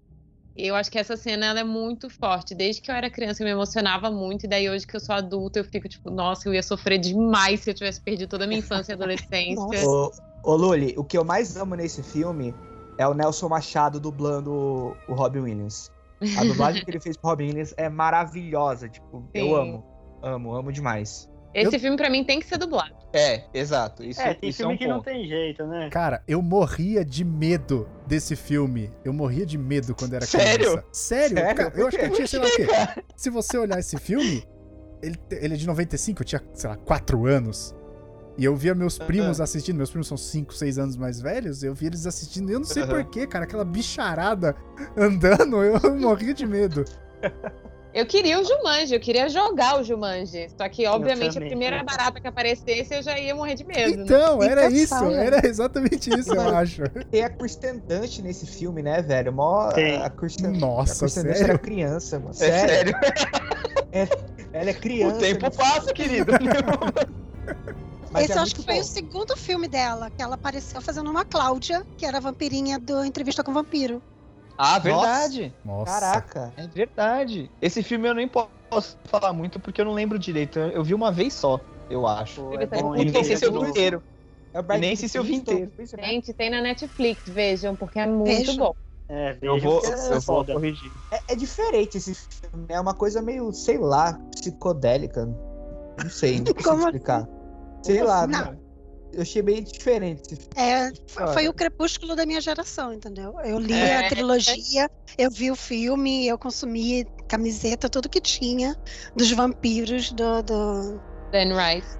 E eu acho que essa cena ela é muito forte. Desde que eu era criança eu me emocionava muito, e daí hoje que eu sou adulta eu fico tipo, nossa, eu ia sofrer demais se eu tivesse perdido toda a minha infância e adolescência. Ô, ô Luli, o que eu mais amo nesse filme é o Nelson Machado dublando o, o Robin Williams. A dublagem que ele fez pro Robin Williams é maravilhosa. Tipo, eu Sim. amo. Amo, amo demais. Esse filme pra mim tem que ser dublado. É, exato. Isso, É, tem isso é filme um que não ponto. tem jeito, né? Cara, eu morria de medo desse filme. Eu morria de medo quando era Sério? criança. Sério? Sério? Cara, eu acho que eu tinha, sei lá o quê. Se você olhar esse filme, ele, ele é de 95, eu tinha, sei lá, 4 anos. E eu via meus primos assistindo, meus primos são 5, 6 anos mais velhos, eu via eles assistindo, e eu não sei Aham. porquê, cara, aquela bicharada andando, [laughs] eu morria de medo. [laughs] Eu queria o Jumanji, eu queria jogar o Jumanji. Só que, obviamente, a primeira barata que aparecesse, eu já ia morrer de medo. né? Então, era Fica isso, sala. era exatamente isso, eu acho. Tem a Kristen Dunst nesse filme, né, velho? Mó, Tem. A Kristen, a Nossa, Kristen Dunst sério? era criança, mano. É Sério. sério. [laughs] Ela é criança. O tempo nesse- passa, querido. [laughs] mas Esse é eu acho que foi bom. o segundo filme dela, que ela apareceu fazendo uma Cláudia, que era a vampirinha do Entrevista com o Vampiro. Ah, verdade. Nossa. Caraca. É verdade. Esse filme eu nem posso falar muito porque eu não lembro direito. Eu vi uma vez só, eu acho. Pô, Ele é tá bom, E nem sei é se eu vi inteiro. É nem sei se eu vi inteiro. Né? Gente, tem na Netflix, vejam, porque é muito bom. É, Eu vou, porque é eu vou corrigir. É, é diferente esse filme. É uma coisa meio, sei lá, psicodélica. Não sei, não [laughs] consigo Como explicar. Sei lá, Não. Eu achei bem diferente esse filme. É, foi, o crepúsculo da minha geração, entendeu? Eu li É. a trilogia, eu vi o filme, eu consumi camiseta, tudo que tinha dos vampiros do, do, Dan Rice.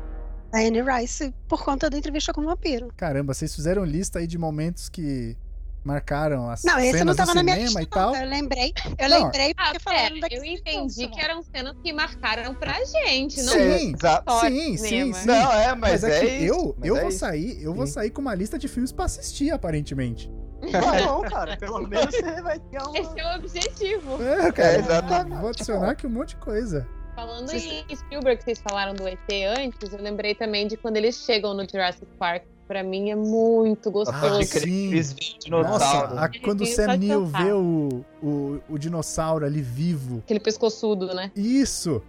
da Anne Rice por conta da entrevista com o vampiro. Caramba, vocês fizeram lista aí de momentos que marcaram as Não, esse não cenas do tava na minha cinema lista, e tal. não. Eu lembrei, eu Não. lembrei Ah, porque falaram pera, daqui. eu entendi que eram cenas que marcaram pra gente, não Sim. Sim, do sim, sim. Não, é, Mas, mas, é, é, que isso. eu, Mas eu é vou isso. sair, eu vou Sim. sair com uma lista de filmes pra assistir, aparentemente. Tá bom, cara. Pelo [laughs] menos você vai ter uma. Esse é o objetivo. É, cara, É, exatamente. vou adicionar aqui um monte de coisa. Falando Vocês- em Spielberg, que vocês falaram do ET antes, eu lembrei também de quando eles chegam no Jurassic Park. Pra mim é muito Ah, gostoso. Crer, sim. Nossa, a- quando o Sam Neill vê o, o, o dinossauro ali vivo. Aquele pescoçudo, né? Isso!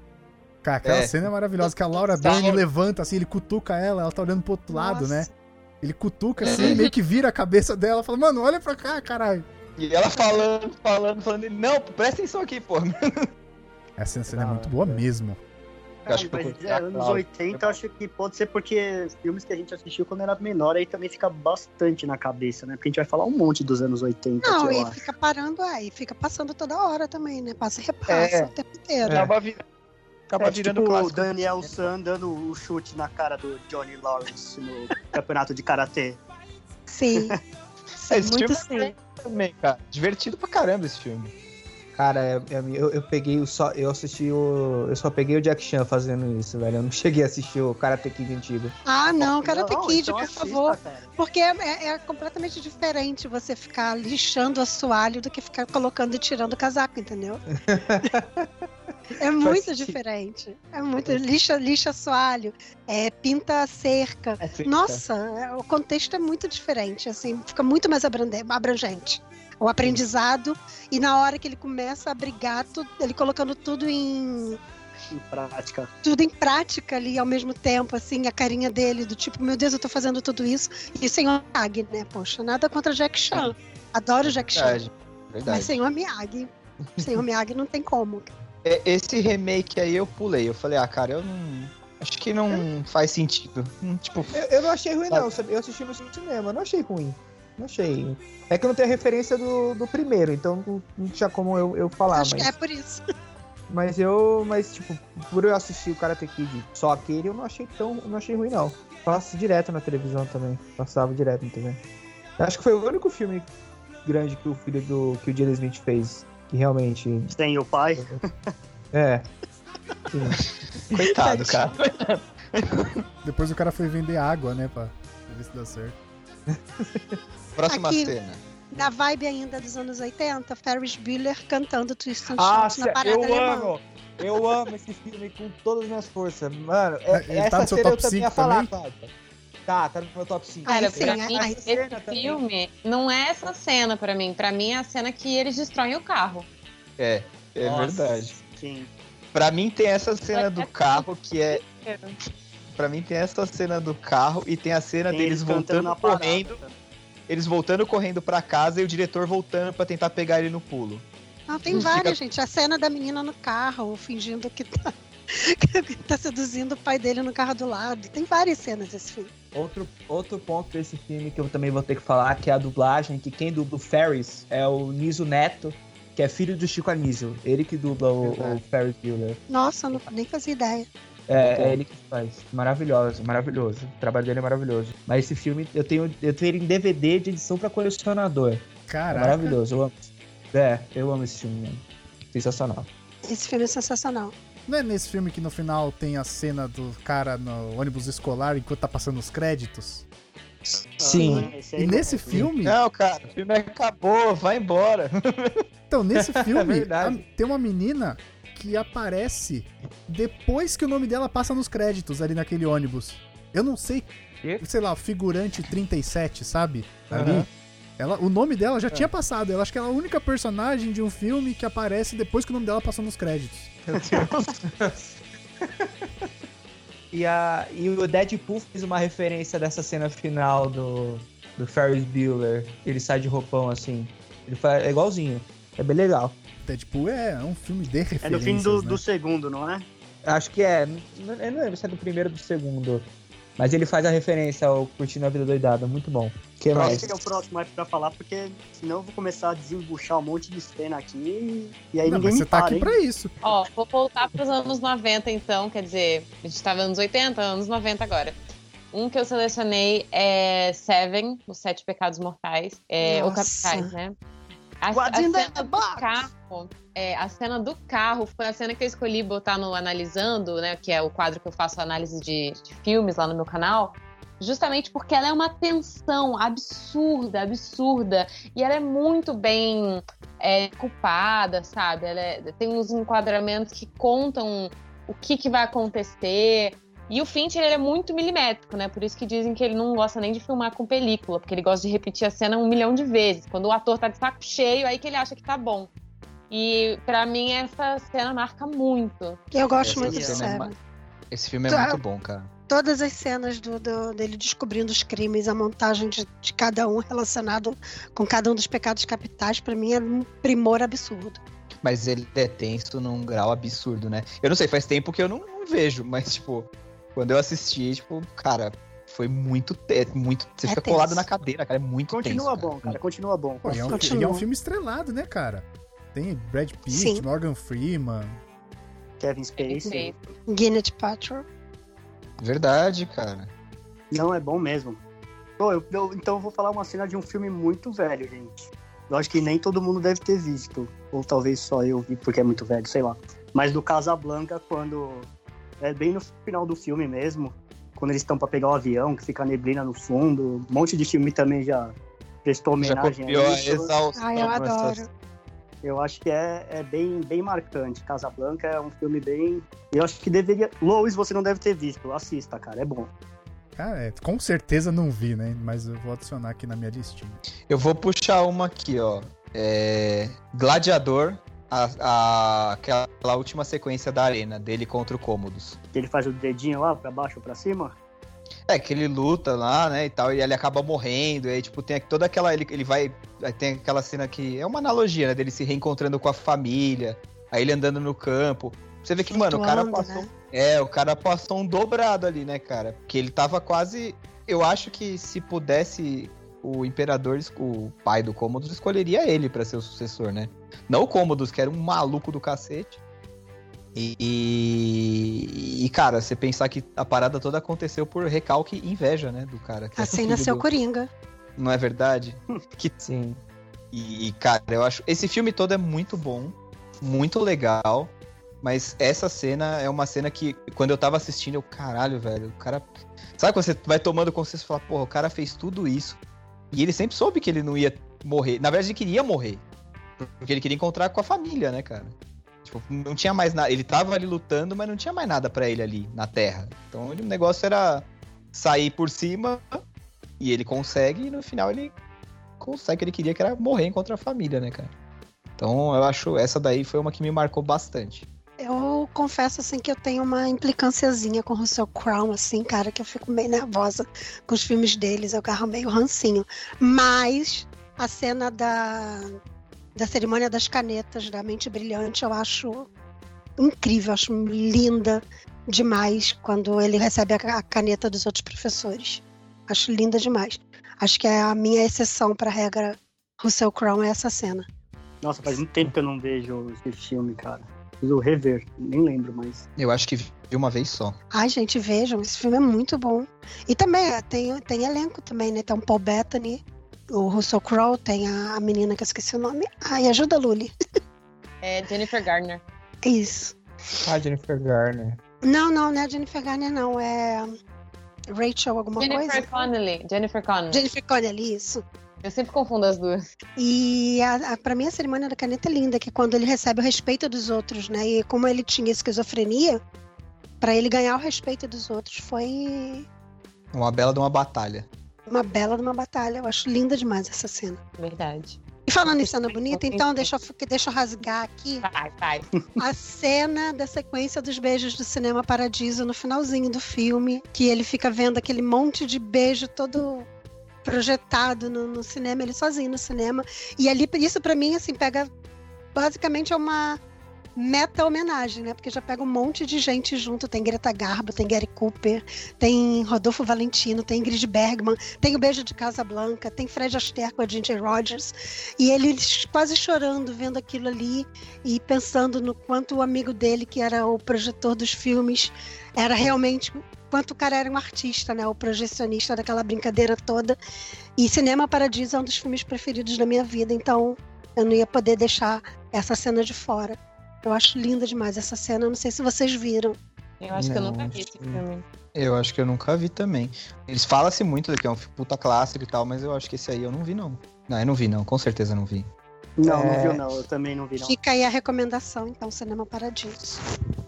Cara, aquela É. cena é maravilhosa, que a Laura. Dern levanta assim, ele cutuca ela, ela tá olhando pro outro lado, né? Nossa. Ele cutuca assim, meio que vira a cabeça dela, fala, mano, olha pra cá, caralho. E ela falando, falando, falando. Não, presta atenção aqui, pô. Essa cena é Da muito boa cara. mesmo. Eu acho mas é, anos 80 eu acho que pode ser porque filmes que a gente assistiu quando era menor aí também fica bastante na cabeça, né? Porque a gente vai falar um monte dos anos 80 Não, e acho. fica parando aí, fica passando toda hora também, né? Passa e repassa É. o tempo inteiro. Acaba, vi- acaba É, virando tipo o. Daniel San dando o chute na cara do Johnny Lawrence no campeonato de karatê. Sim. [laughs] Sim, Esse muito filme sim. também, cara. Divertido pra caramba esse filme. Cara, é- é- eu, eu peguei o só. Eu assisti o. Eu só peguei o Jack Chan fazendo isso, velho. Eu não [laughs] cheguei a assistir o Karate Kid antigo. Ah, não, Karate Não, Kid, então por assista, favor. cara. Porque é, é- é completamente diferente você ficar lixando o assoalho do que ficar colocando e tirando o casaco, entendeu? [laughs] É muito sentido. diferente. É muito. Lixa, lixa assoalho, é, pinta a cerca. Nossa, é, o contexto é muito diferente, assim, fica muito mais abrande- abrangente. O aprendizado, e na hora que ele começa a brigar, tu- ele colocando tudo em, Em prática. tudo em prática ali ao mesmo tempo, assim, a carinha dele, do tipo, meu Deus, eu tô fazendo tudo isso. E senhor Miyagi, né? Poxa, nada contra Jack Chan. Adoro Jack Chan. Verdade. Mas senhor Miyagi. Senhor Miyagi não tem como. É, Esse remake aí eu pulei. Eu falei, ah, cara, eu não. Acho que não faz sentido. Hum, Tipo, Eu, eu não achei ruim, não. Eu assisti no cinema, eu não achei ruim. Não achei. É que eu não tenho a referência do, do primeiro, então não, não tinha como eu, eu falar. Acho mas, que é por isso. mas eu. Mas, tipo, por eu assistir o Karate Kid só aquele, eu não achei tão. Não achei ruim, não. Passa direto na televisão também. Passava direto na TV. Acho que foi o único filme grande que o filho do. que o Jaden Smith fez. Que realmente. Sem o pai. [laughs] É. Sim. coitado, cara. [laughs] Depois o cara foi vender água, né, pra pra ver se dá certo. [laughs] Próxima Aqui. cena. Na vibe ainda dos anos 80, Ferris Bueller cantando Twist and Ah, Shout na parada eu alemã. amo! Eu amo esse filme com todas as minhas forças. Mano, é, Ele tá essa no seu cena eu top também ia 5 falar, também? Tá, tá no meu top 5. Aí Cara, sim, pra mim, esse também. filme não é essa cena pra mim. Pra mim é a cena que eles destroem o carro. É, é Nossa, verdade. Sim. Pra mim tem essa cena do carro que é. Pra mim tem essa cena do carro e tem a cena Tem deles voltando na parada. Eles voltando correndo pra casa e o diretor voltando pra tentar pegar ele no pulo. Não, tem Fica- várias, gente. A cena da menina no carro, fingindo que tá, [laughs] que tá seduzindo o pai dele no carro do lado. Tem várias cenas desse filme. Outro, outro ponto desse filme que eu também vou ter que falar, que é a dublagem, que quem dubla o Ferris é o Niso Neto, que é filho do Chico Anísio. Ele que dubla o, o Ferris Bueller. Nossa, eu não, nem fazia ideia. É, é ele que faz. Maravilhoso, maravilhoso. O trabalho dele é maravilhoso. Mas esse filme, eu tenho, eu tenho ele em DVD de edição pra colecionador. É Caraca. maravilhoso, eu amo. É, eu amo esse filme, mano. Sensacional. Esse filme é sensacional. Não é nesse filme que no final tem a cena do cara no ônibus escolar enquanto tá passando os créditos? Sim. Ah, esse aí E não- nesse filme, Não, cara, o filme acabou, vai embora. então, nesse [laughs] filme, verdade. a- tem uma menina que aparece depois que o nome dela passa nos créditos ali naquele ônibus. Eu não sei, Quê? sei lá, figurante 37, sabe? Ali. Ela, o nome dela É. já tinha passado. Eu acho que ela é a única personagem de um filme que aparece depois que o nome dela passou nos créditos. E, a, e o Deadpool fez uma referência dessa cena final do, do Ferris Bueller. Ele sai de roupão assim. Ele faz, é igualzinho. É bem legal. Deadpool é um filme de referências, É no fim do, né? do segundo, não é? Acho que é. Não, eu não lembro se é do primeiro ou do segundo. Mas ele faz a referência ao Curtindo a Vida Doidada. Muito bom. Que mais? Esse é o próximo aí pra falar, porque senão eu vou começar a desembuchar um monte de cena aqui e aí Não, ninguém mas me você tá para, aqui hein? pra isso. Ó, vou voltar pros anos 90, então. Quer dizer, a gente tava anos 80, anos 90 agora. Um que eu selecionei é Seven, Os Sete Pecados Mortais. É, ou. Capitais, né? A, a in cena the do carro, é, a cena do carro foi a cena que eu escolhi botar no Analisando, né? Que é o quadro que eu faço análise de, de filmes lá no meu canal. Justamente porque ela é uma tensão absurda, absurda. E ela é muito bem é, culpada, sabe? Ela é- tem uns enquadramentos que contam o que, que vai acontecer. E o Fincher, ele é muito milimétrico, né? Por isso que dizem que ele não gosta nem de filmar com película, porque ele gosta de repetir a cena um milhão de vezes. Quando o ator tá de saco cheio, aí que ele acha que tá bom. E pra mim essa cena marca muito. Eu gosto Essa muito de cena é ma- Esse filme é Tá. muito bom, cara. Todas as cenas do, do- dele descobrindo os crimes, a montagem de, de cada um relacionado com cada um dos pecados capitais, pra mim é um primor absurdo. Mas ele é tenso num grau absurdo, né? Eu não sei, faz tempo que eu não, não vejo, mas, tipo, quando eu assisti, tipo, cara, foi muito. É, muito você É fica tenso. colado na cadeira, cara. É muito Continua tenso. bom, cara. Continua bom. Pô, e é, um, Continua. e é um filme estrelado, né, cara? Tem Brad Pitt, Sim. Morgan Freeman. Kevin Spacey. Gwyneth Paltrow. Verdade, cara. Não, é bom mesmo. Pô, eu- eu- então eu vou falar uma cena de um filme muito velho, gente. Eu acho que nem todo mundo deve ter visto. Ou talvez só eu vi porque é muito velho, sei lá. Mas do Casablanca, quando. É bem no final do filme mesmo. Quando eles estão pra pegar o avião, que fica a neblina no fundo. Um monte de filme também já prestou Já homenagem copiou a isso. exaustão. Ai, eu adoro. Eu acho que é, é bem, bem marcante. Casablanca é um filme bem. Eu acho que deveria. Lois, você não deve ter visto. Assista, cara. É bom. Cara, é, com certeza não vi, né? Mas eu vou adicionar aqui na minha listinha. Eu vou puxar uma aqui, ó. É... Gladiador, a, a- aquela última sequência da arena, dele contra o Cômodos. Que ele faz o dedinho lá pra baixo ou pra cima. É, que ele luta lá, né, e tal, e ele acaba morrendo, e aí, tipo, tem toda aquela... Ele, ele vai... Aí tem aquela cena que... É uma analogia, né, dele se reencontrando com a família, aí ele andando no campo. Você vê que, mano, o cara Flutuando, passou... né? É, o cara passou um dobrado ali, né, cara? Porque ele tava quase... Eu acho que se pudesse... O imperador, o pai do Cômodos, escolheria ele pra ser o sucessor, né? Não o Cômodos, que era um maluco do cacete. E, e, e, cara, você pensar que a parada toda aconteceu por recalque e inveja, né, do cara. que é Assim filho nasceu do- Coringa. Não é verdade? [laughs] que Sim. e, e, cara, eu acho. Esse filme todo é muito bom, muito legal. Mas essa cena é uma cena que, quando eu tava assistindo, eu, caralho, velho, o cara. Sabe quando você vai tomando consciência e fala, porra, o cara fez tudo isso. E ele sempre soube que ele não ia morrer. Na verdade, ele queria morrer. Porque ele queria encontrar com a família, né, cara? Tipo, não tinha mais nada. Ele tava ali lutando, mas não tinha mais nada pra ele ali na Terra. Então o negócio era sair por cima e ele consegue, e no final ele consegue o que ele queria, que era morrer contra a família, né, cara? Então eu acho essa daí foi uma que me marcou bastante. Eu confesso, assim, que eu tenho uma implicânciazinha com o Russell Crowe, assim, cara, que eu fico meio nervosa com os filmes deles, eu agarro meio rancinho. Mas a cena da, da cerimônia das canetas, da Mente Brilhante, eu acho incrível, acho linda demais quando ele recebe a caneta dos outros professores. Acho linda demais. Acho que é a minha exceção para a regra Russell Crowe é essa cena. Nossa, faz muito tempo que eu não vejo esse filme, cara. Preciso rever. Nem lembro, mas. Eu acho que vi uma vez só. Ai, gente, vejam, esse filme é muito bom. E também é, tem, tem elenco também, né? Tem o Paul Bettany, o Russell Crowe, tem a, a menina que eu esqueci o nome. Ai, ajuda Luli. É Jennifer Garner. Isso. Ah, Jennifer Garner. Não, não, não é Jennifer Garner, não. É Rachel alguma Jennifer coisa? Connelly. Jennifer Connelly. Jennifer Connelly, isso. Eu sempre confundo as duas. E a, a, pra mim a cerimônia da caneta é linda, que é quando ele recebe o respeito dos outros, né? E como ele tinha esquizofrenia, pra ele ganhar o respeito dos outros foi Uma bela de uma batalha. uma bela de uma batalha. Eu acho linda demais essa cena. Verdade. E falando em cena bonita, então deixa eu, deixa eu rasgar aqui Vai, vai. a cena da sequência dos beijos do Cinema Paradiso no finalzinho do filme, que ele fica vendo aquele monte de beijo todo projetado no, no cinema, ele sozinho no cinema. E ali, isso pra mim, assim, pega. Basicamente é uma meta homenagem, né? Porque já pega um monte de gente junto. Tem Greta Garbo, tem Gary Cooper, tem Rodolfo Valentino, tem Ingrid Bergman, tem o Beijo de Casablanca, tem Fred Astaire com a Ginger Rogers. E ele quase chorando vendo aquilo ali e pensando no quanto o amigo dele, que era o projetor dos filmes, era realmente quanto o cara era um artista, né? O projecionista daquela brincadeira toda. E Cinema Paradiso é um dos filmes preferidos da minha vida, então eu não ia poder deixar essa cena de fora. Eu acho linda demais essa cena, eu não sei se vocês viram. Eu acho que eu Não, nunca vi esse filme. Eu acho que eu nunca vi também. Eles falam-se muito que é um puta clássico e tal, mas eu acho que esse aí eu não vi, não. Não, eu não vi, não. Com certeza não vi. Não, É. não viu, não. Eu também não vi, não. Fica aí a recomendação, então, Cinema Paradiso.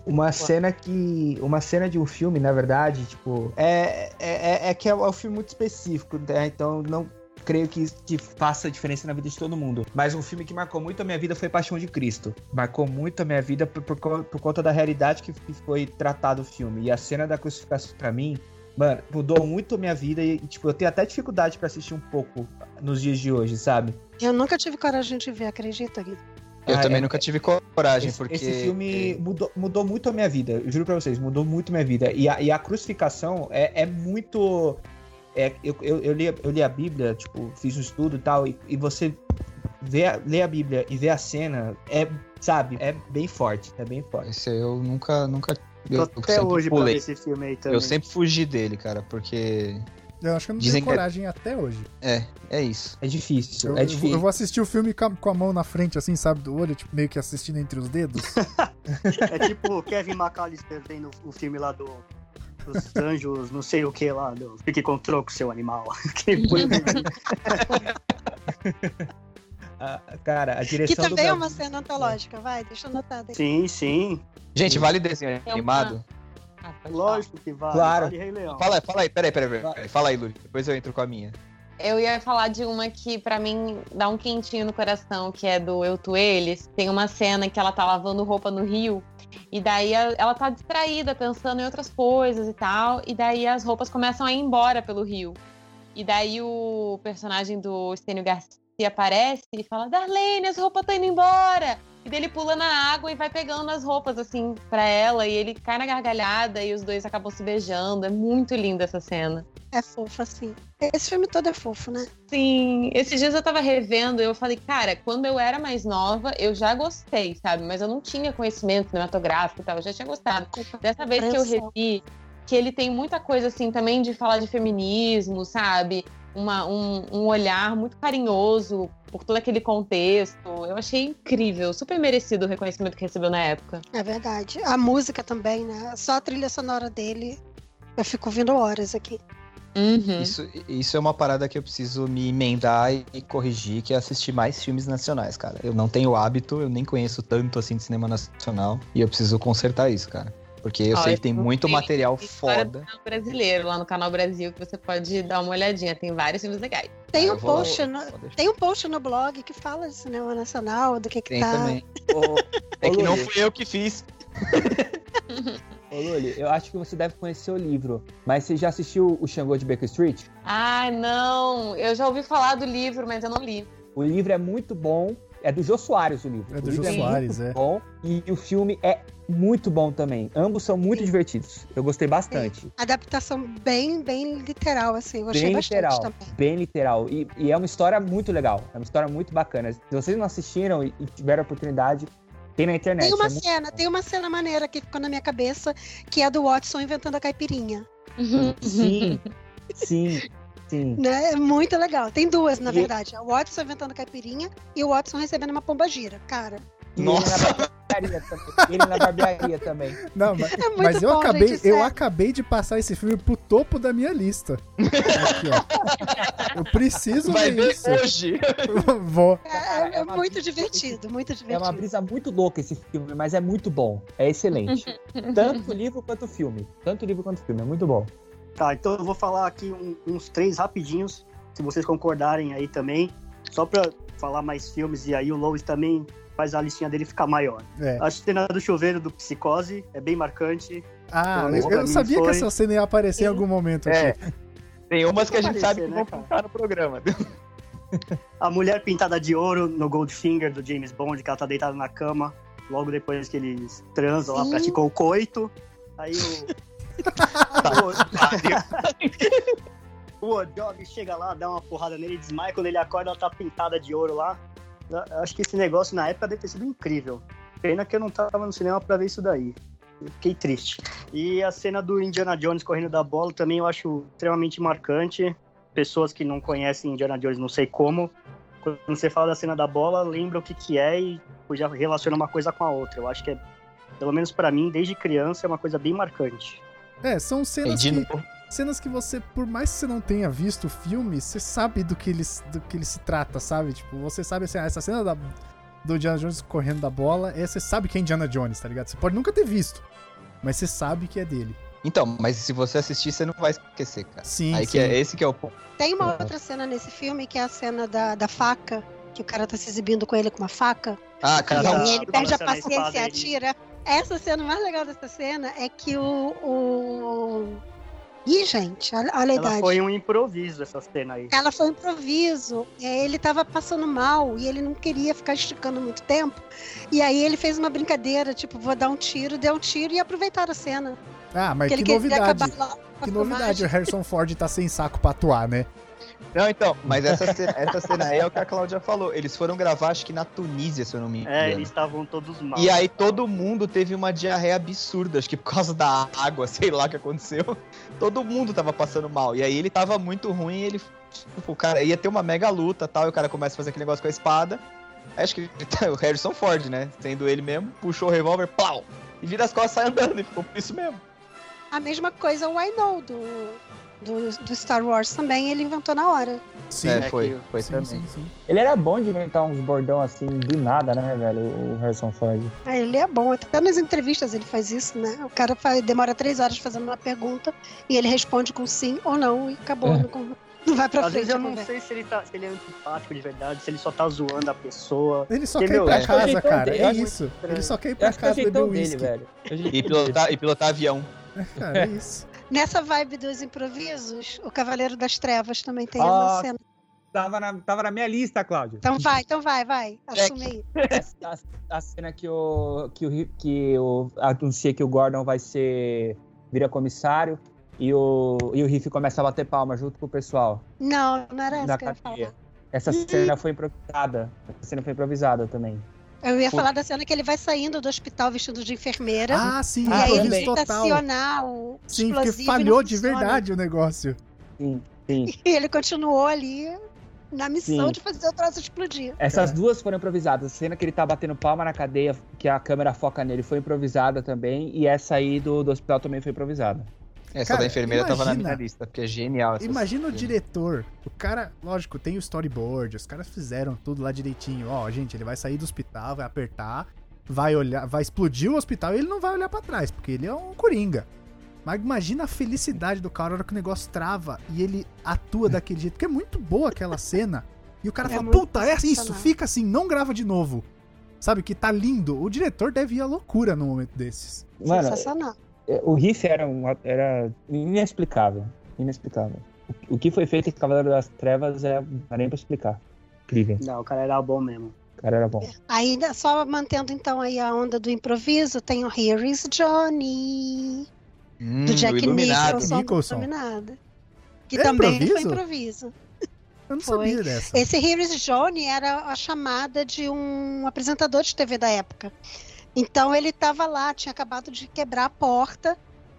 Uma cena que. Uma cena de um filme, na verdade, tipo. É, é, é- é que é um filme muito específico, né? Então não creio que, que faça diferença na vida de todo mundo. Mas um filme que marcou muito a minha vida foi Paixão de Cristo. Marcou muito a minha vida por, por, por conta da realidade que que foi tratado o filme. E a cena da crucificação, pra mim, mano, mudou muito a minha vida. E, tipo, eu tenho até dificuldade pra assistir um pouco nos dias de hoje, sabe? Eu nunca tive coragem de ver, acredita, Gui? Eu Ah, também é- nunca tive coragem, Esse, porque. esse filme mudou, mudou muito a minha vida, eu juro pra vocês, mudou muito a minha vida. E a, e a crucificação é, é muito. É, eu, eu, eu, li, eu li a Bíblia, tipo, fiz um estudo e tal, e, e você vê, a- lê a Bíblia e vê a cena, é, sabe, é bem forte, é bem forte. Esse eu nunca. nunca eu até hoje pra ver pulei. esse filme aí também. Eu sempre fugi dele, cara, porque. Eu acho que eu não Dizem tenho que é- coragem até hoje. É, é isso. É difícil, Eu, é eu- difícil. eu vou assistir o filme com a, mão na frente, assim, sabe, do olho, tipo, meio que assistindo entre os dedos. [laughs] É tipo o Kevin McAllister vendo o filme lá do, dos anjos, não sei o que lá, do Fique com troco, seu animal. [laughs] Que Ah, [laughs] cara, a Que direção do também é Mel- uma cena antológica, vai, deixa eu anotar daí. sim, sim. Gente, vale desenho É uma- animado? Lógico que vale. Claro. Vale Rei Leão. Fala, fala aí, peraí, peraí, peraí. Fala aí, Luli. Depois eu entro com a minha. Eu ia falar de uma que pra mim dá um quentinho no coração, que é do Eu Tu Eles. Tem uma cena que ela tá lavando roupa no rio e daí ela tá distraída, pensando em outras coisas e tal, e daí as roupas começam a ir embora pelo rio. E daí o personagem do Estênio Garcia aparece e fala: Darlene, as roupas estão indo embora! E daí ele pula na água e vai pegando as roupas assim pra ela, e ele cai na gargalhada e os dois acabam se beijando. É muito linda essa cena. É fofo, assim. Esse filme todo é fofo, né? Sim, esses dias eu tava revendo e eu falei, cara, quando eu era mais nova, eu já gostei, sabe? Mas eu não tinha conhecimento cinematográfico e tal, eu já tinha gostado. Dessa vez que eu revi, que ele tem muita coisa assim também de falar de feminismo, sabe? Uma, um, um olhar muito carinhoso por todo aquele contexto. Eu achei incrível, super merecido o reconhecimento que recebeu na época. É verdade. A música também, né? Só a trilha sonora dele, eu fico ouvindo horas aqui. Uhum. Isso, isso é uma parada que eu preciso me emendar e, corrigir, que é assistir mais filmes nacionais, cara. Eu não tenho hábito, eu nem conheço tanto assim de cinema nacional. E eu preciso consertar isso, cara. Porque eu sei que tem muito material foda. brasileiro, lá no canal Brasil, que você pode dar uma olhadinha. Tem vários filmes legais. Tem Ah, um post, no, tem um post no blog que fala de cinema nacional, do que que Tem tá. também. [laughs] Ô, É que não fui eu que fiz. [laughs] ô, Luli, eu acho que você deve conhecer o livro, mas você já assistiu o Xangô de Baker Street? Ai, não. Eu já ouvi falar do livro, mas eu não li. O livro é muito bom. É do Jô Soares o livro. É do o Jô livro Soares, muito é. bom. E o filme é muito bom também. Ambos são muito Sim. divertidos. Eu gostei bastante. Adaptação bem, bem literal, assim. Eu achei Bem bastante literal. também. Bem literal. E, e é uma história muito legal. É uma história muito bacana. Se vocês não assistiram e, e tiveram a oportunidade, tem na internet. Tem uma é cena, tem uma cena maneira que ficou na minha cabeça, que é a do Watson inventando a caipirinha. Sim, sim, sim. Né? É muito legal. Tem duas, na E- verdade. O Watson inventando a caipirinha e o Watson recebendo uma pomba gira. Cara, Nossa. ele na barbearia também. Ele na barbearia também. Não, mas, é muito mas eu bom, acabei, gente, eu sério. acabei de passar esse filme pro topo da minha lista. Aqui, ó. Eu preciso Vai ver isso. hoje. [laughs] Vou. É, é é uma muito brisa- divertido, muito É uma divertido. brisa muito louca esse filme, mas é muito bom. É excelente. [laughs] Tanto o livro quanto o filme. Tanto o livro quanto o filme. É muito bom. Tá, então eu vou falar aqui um- uns três rapidinhos, se vocês concordarem aí também. Só pra falar mais filmes, e aí o Lois também faz a listinha dele ficar maior. É. A cena do chuveiro do Psicose é bem marcante. Ah, eu, eu mim sabia que essa cena ia aparecer em algum momento É. aqui. Tem umas que a gente Aparecer, sabe que né, vão cara? ficar no programa. A mulher pintada de ouro no Goldfinger do James Bond, que ela tá deitada na cama, logo depois que eles transam Sim. praticou o coito. Aí o. o Job chega lá, dá uma porrada nele, desmaia. Quando ele acorda, ela tá pintada de ouro lá. Eu Acho que esse negócio na época deve ter sido incrível. Pena que eu não tava no cinema pra ver isso daí. Eu fiquei triste. E a cena do Indiana Jones correndo da bola também eu acho extremamente marcante. Pessoas que não conhecem Indiana Jones, não sei como, quando você fala da cena da bola, lembra o que que é e já relaciona uma coisa com a outra. Eu acho que é, pelo menos pra mim, desde criança, é uma coisa bem marcante. É, são E cenas de que, novo, cenas que você, por mais que você não tenha visto o filme, você sabe do que ele, do que ele se trata, sabe? Tipo, você sabe assim, ah, essa cena da, do Indiana Jones correndo da bola, é, você sabe que é Indiana Jones, tá ligado? Você pode nunca ter visto, mas você sabe que é dele. Então, mas se você assistir, você não vai esquecer, cara. Sim, Aí sim. que é esse que é o ponto. Tem uma Uhum. outra cena nesse filme que é a cena da, da faca, que o cara tá se exibindo com ele com uma faca. Ah, E cara, Tá, aí ele perde a a paciência e atira. Essa cena mais legal dessa cena é que o, o, Ih, gente, olha, olha a Ela idade. foi um improviso, essa cena aí. Ela foi um improviso. É, Ele tava passando mal e ele não queria ficar esticando muito tempo. E aí ele fez uma brincadeira, tipo, vou dar um tiro, deu um tiro e aproveitaram a cena. Ah, mas Porque que novidade. acabar logo com a Que novidade, o. Harrison Ford tá sem saco pra atuar, né? Não, então, mas essa cena, essa cena aí é o que a Cláudia falou. Eles foram gravar, acho que na Tunísia, se eu não me engano. É, eles estavam todos mal. E aí todo mundo teve uma diarreia absurda, acho que por causa da água, [laughs] sei lá o que aconteceu. Todo mundo tava passando mal. E aí ele tava muito ruim, ele. Tipo, o cara ia ter uma mega luta tal, e o cara começa a fazer aquele negócio com a espada. Aí acho que [laughs] o Harrison Ford, né? Sendo ele mesmo, puxou o revólver, plau! E vira as costas e sai andando, e ficou por isso mesmo. A mesma coisa o I Know do, do, do Star Wars também, ele inventou na hora. Sim, é, é foi, foi sim, também. sim, sim. Ele era bom de inventar uns bordão assim do nada, né, velho? O Harrison Ford. Ah, ele é bom, até nas entrevistas ele faz isso, né? O cara faz- demora três horas fazendo uma pergunta e ele responde com sim ou não e acabou. É. Não, não vai pra Às frente. vezes eu não sei se ele, tá, se ele é antipático de verdade, se ele só tá zoando a pessoa. Ele só Que, quer ir pra é casa, cara. dele, É isso. Ele só quer ir pra é casa beber dele, uísque. velho. É E dele. pilotar, e pilotar avião. Cara, é isso. Nessa vibe dos improvisos, o Cavaleiro das Trevas também tem Ah, uma cena. Tava na, tava na minha lista, Cláudio. Então vai, então vai, vai. Assume aí. [laughs] A, a cena que o, que, o, que o anuncia que o Gordon vai ser. vira comissário e o, e o Riff começa a bater palma junto com o pessoal Não, não era essa que eu ia falar. Essa cena foi improvisada. Essa cena foi improvisada também. Eu ia Pô. falar da cena que ele vai saindo do hospital vestido de enfermeira. Ah, sim, e Ah, aí ele improviso tenta total. acionar o Sim, explosivo porque e falhou de verdade o negócio. Sim, sim. [laughs] E ele continuou ali na missão Sim. de fazer o troço explodir. Essas duas foram improvisadas. A cena que ele tá batendo palma na cadeia, que a câmera foca nele, foi improvisada também. E essa aí do, do hospital também foi improvisada. Essa Cara, da enfermeira tava na imagina- minha lista, porque é genial. essa Imagina o diretor. O cara, lógico, tem o storyboard, os caras fizeram tudo lá direitinho. Ó, gente, ele vai sair do hospital, vai apertar, vai olhar, vai explodir o hospital e ele não vai olhar pra trás, porque ele é um coringa. Mas imagina a felicidade do cara na hora que o negócio trava e ele atua daquele jeito, porque é muito boa aquela cena. E o cara É fala, puta, é isso, sensacional. fica assim, não grava de novo. Sabe, que tá lindo. O diretor deve ir à loucura num momento desses. Mano, Sensacional. O riff era, um, era inexplicável. Inexplicável. O, o que foi feito em Cavaleiro das Trevas é não dá nem pra explicar. Incrível. Não, o cara era bom mesmo. O cara era bom. Ainda só mantendo então aí a onda do improviso, tem o Here is Johnny, Hum, do Jack. Nicholson, Nicholson. Iluminado. Que É também foi improviso? improviso. Eu não Foi. sabia dessa. Esse Here is Johnny era a chamada de um apresentador de TV da época. Então ele estava lá, tinha acabado de quebrar a porta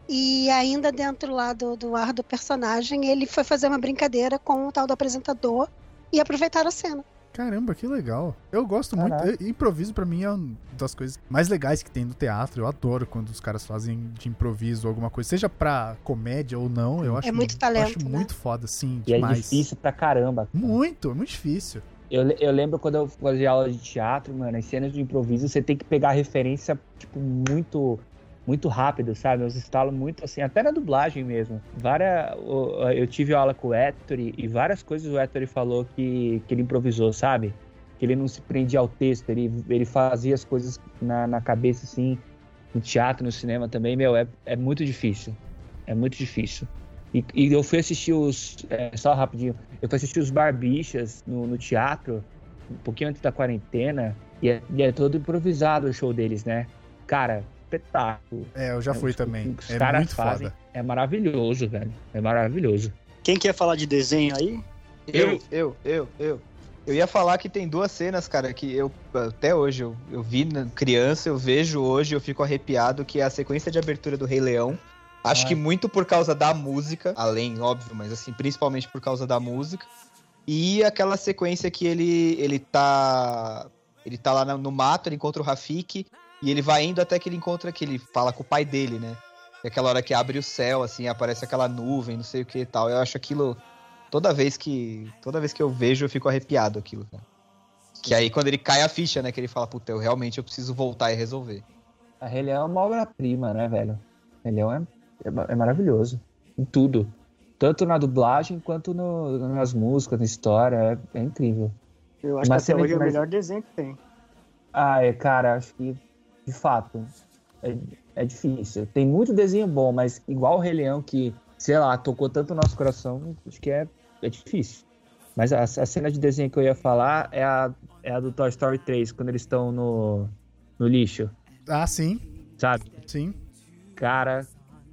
e ainda dentro lá do, do ar do personagem, ele foi fazer uma brincadeira com o tal do apresentador e aproveitaram a cena. Caramba, que legal. Eu gosto muito. Caraca. eu- Improviso pra mim é uma das coisas mais legais que tem no teatro. Eu adoro quando os caras fazem de improviso alguma coisa, seja pra comédia ou não. Eu acho muito eu talento, acho né? muito foda, sim, E é demais. difícil pra caramba. Muito, é muito difícil. Eu, eu lembro quando eu fazia aula de teatro, mano, as cenas de improviso, você tem que pegar referência, tipo, muito muito rápido, sabe? Os estalos muito assim, até na dublagem mesmo. Várias, eu tive aula com o Ettore e várias coisas o Ettore falou que, que ele improvisou, sabe? Que ele não se prendia ao texto, ele, ele fazia as coisas na, na cabeça, assim, no teatro, no cinema também, meu, é, é muito difícil. É muito difícil. E, e eu fui assistir os. é, só rapidinho. Eu fui assistir os Barbichas no, no teatro, um pouquinho antes da quarentena, e é, e é todo improvisado o show deles, né? Cara, espetáculo. É, eu já É, fui os- também. os É caras muito fazem. foda. É maravilhoso, velho. É maravilhoso. Quem quer falar de desenho aí? Eu, eu, eu, eu. Eu ia falar que tem duas cenas, cara, que eu até hoje eu, eu vi na criança, eu vejo hoje, eu fico arrepiado, que é a sequência de abertura do Rei Leão. Acho Ah. que muito por causa da música, além, óbvio, mas assim, principalmente por causa da música. E aquela sequência que ele ele tá ele tá lá no, mato, ele encontra o Rafik e ele vai indo até que ele encontra que ele fala com o pai dele, né? E aquela hora que abre o céu, assim, aparece aquela nuvem, não sei o que e tal. Eu acho aquilo toda vez que toda vez que eu vejo eu fico arrepiado aquilo cara. que aí quando ele cai a ficha né que ele fala puta eu realmente eu preciso voltar e resolver A Rei Leão é uma obra-prima, né, velho? Rei Leão é, é, é maravilhoso. Em tudo. Tanto na dublagem quanto no- nas músicas, na história. É, é incrível. Eu acho Mas que até hoje é o mas- melhor desenho que tem. Ah, é, cara, acho que, de fato, é, é difícil. Tem muito desenho bom, mas igual o Rei Leão, que sei lá, tocou tanto o nosso coração, acho que é, é difícil. Mas a, a cena de desenho que eu ia falar é a, é a do Toy Story 3, quando eles estão no, no lixo, Ah, sim, sabe? sim. Cara,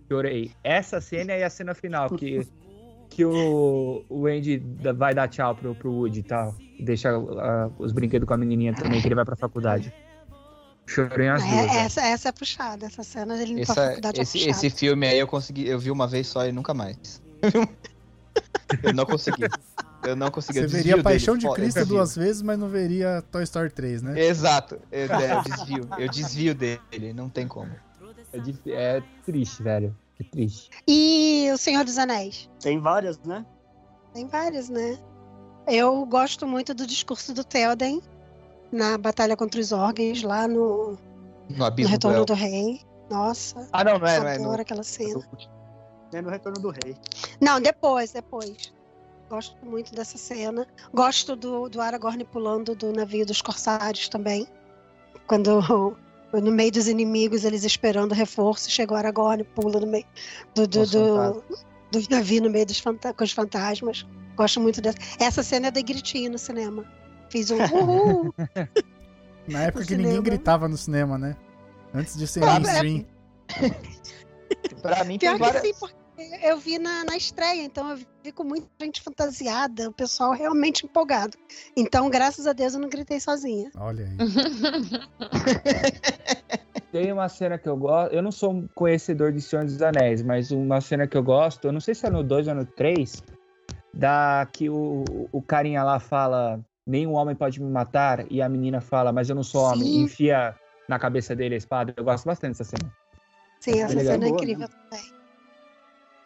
chorei. Essa cena e a cena final, que, que o, o Andy vai dar tchau pro, pro Woody e tal. e Deixa ah, os brinquedos com a menininha também, que ele vai pra faculdade. Chorei as duas. É, essa, essa é puxada, essa cena dele indo pra Essa- faculdade esse, é puxada. esse filme aí eu consegui, eu vi uma vez só e nunca mais. [laughs] eu não consegui. Eu não consegui. Você eu veria Paixão dele. de eu Cristo desvio. duas vezes, mas não veria Toy Story 3, né? Exato. Eu, é, eu desvio. Eu desvio dele. Não tem como. É, é triste, velho. Que triste. E O Senhor dos Anéis? Tem várias, né? Tem várias, né? Eu gosto muito do discurso do Theoden na batalha contra os órgãos lá no, No no do Retorno El. do Rei. Nossa, Ah, não, não é, não é. adoro No... aquela cena. É no Retorno do Rei. Não, depois, depois. Gosto muito dessa cena. Gosto do, do Aragorn pulando do navio dos corsários também. Quando no meio dos inimigos, eles esperando reforço, chega o Aragorn, pula no meio do, do, do, do navio no meio dos fanta com os fantasmas. Gosto muito dessa. Essa cena é de gritinho no cinema. Fiz um uhul. [laughs] Na época No que ninguém cinema. gritava no cinema, né? Antes de ser mainstream. Pra mim tem Pior que várias. sim, porque eu vi na, na estreia, então eu vi com muita gente fantasiada, o pessoal realmente empolgado. Então, graças a Deus, eu não gritei sozinha. Olha aí. [laughs] Tem uma cena que eu gosto. Eu não sou um conhecedor de Senhor dos Anéis, mas uma cena que eu gosto, eu não sei se é no 2 ou no 3, da que o, o carinha lá fala: Nenhum homem pode me matar, e a menina fala, mas eu não sou homem, e Sim. enfia na cabeça dele a espada. Eu gosto bastante dessa cena. Sim, essa legal. cena é incrível também.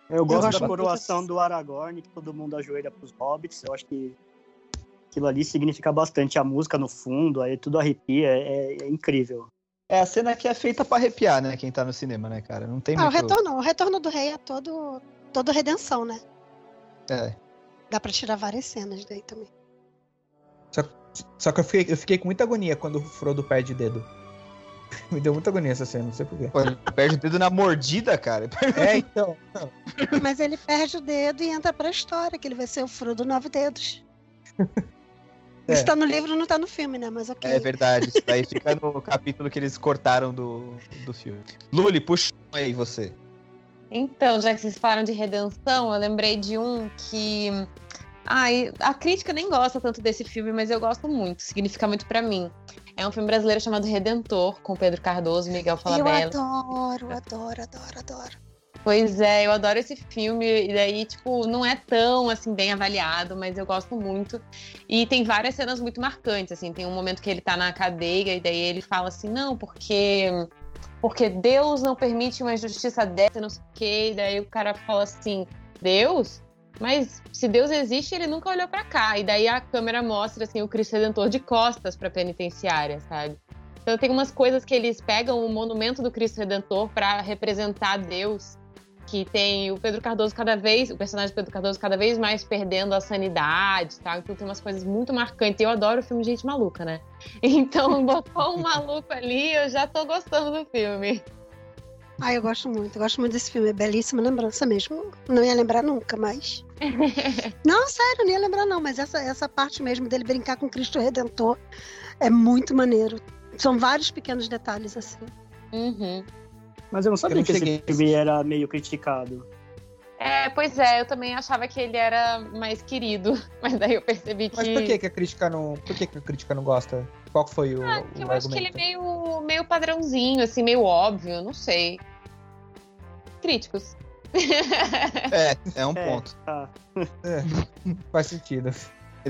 Eu gosto da coroação do Aragorn, que todo mundo ajoelha pros hobbits. Eu acho que aquilo ali significa bastante. A música no fundo, aí tudo arrepia, é, é incrível. É a cena que é feita pra arrepiar, né? Quem tá no cinema, né, cara? Não tem Ah, o muito. retorno, o retorno do rei é todo, todo redenção, né? É. Dá pra tirar várias cenas daí também. Só que eu fiquei, eu fiquei com muita agonia quando o Frodo perde o dedo. [laughs] Me deu muita agonia essa cena, não sei porquê. Pô, ele perde o dedo na mordida, cara. [laughs] É, então. Mas ele perde o dedo e entra pra história, que ele vai ser o Frodo Nove Dedos. É. Isso tá no livro, não tá no filme, né? Mas ok. É verdade. Isso daí fica no [laughs] capítulo que eles cortaram do, do filme. Luli, puxa aí você. Então, já que vocês falaram de redenção, eu lembrei de um que. Ai, a crítica nem gosta tanto desse filme, mas eu gosto muito, significa muito pra mim. É um filme brasileiro chamado Redentor, com Pedro Cardoso e Miguel Eu Falabella. adoro, adoro, adoro, adoro. Pois é, eu adoro esse filme, e daí, tipo, não é tão, assim, bem avaliado, mas eu gosto muito. E tem várias cenas muito marcantes, assim, tem um momento que ele tá na cadeia, e daí ele fala assim, não, porque... Porque Deus não permite uma injustiça dessa, não sei o quê, e daí o cara fala assim, Deus? Mas se Deus existe, ele nunca olhou pra cá. E daí a câmera mostra, assim, o Cristo Redentor de costas pra penitenciária, sabe? Então tem umas coisas que eles pegam o monumento do Cristo Redentor pra representar Deus que tem o Pedro Cardoso cada vez, o personagem do Pedro Cardoso cada vez mais perdendo a sanidade, tá? Então tem umas coisas muito marcantes. Eu adoro o filme Gente Maluca, né? [laughs] Então botou um maluco ali, eu já tô gostando do filme. Ah, eu gosto muito, eu gosto muito desse filme, é belíssima lembrança mesmo. Não ia lembrar nunca, mas. [laughs] não, sério, não ia lembrar, não, mas essa, essa parte mesmo dele brincar com Cristo Redentor é muito maneiro. São vários pequenos detalhes assim. Uhum. Mas eu não sabia não que esse filme era meio criticado. É, pois é, eu também achava que ele era mais querido, [laughs] mas daí eu percebi que. Mas por que, que a crítica não. Por que, que a crítica não gosta? Qual foi o, Ah, o eu acho que ele é argumento? meio, meio padrãozinho, assim, meio óbvio, não sei. Críticos. É, [laughs] é um É, ponto. tá. [laughs] Faz sentido.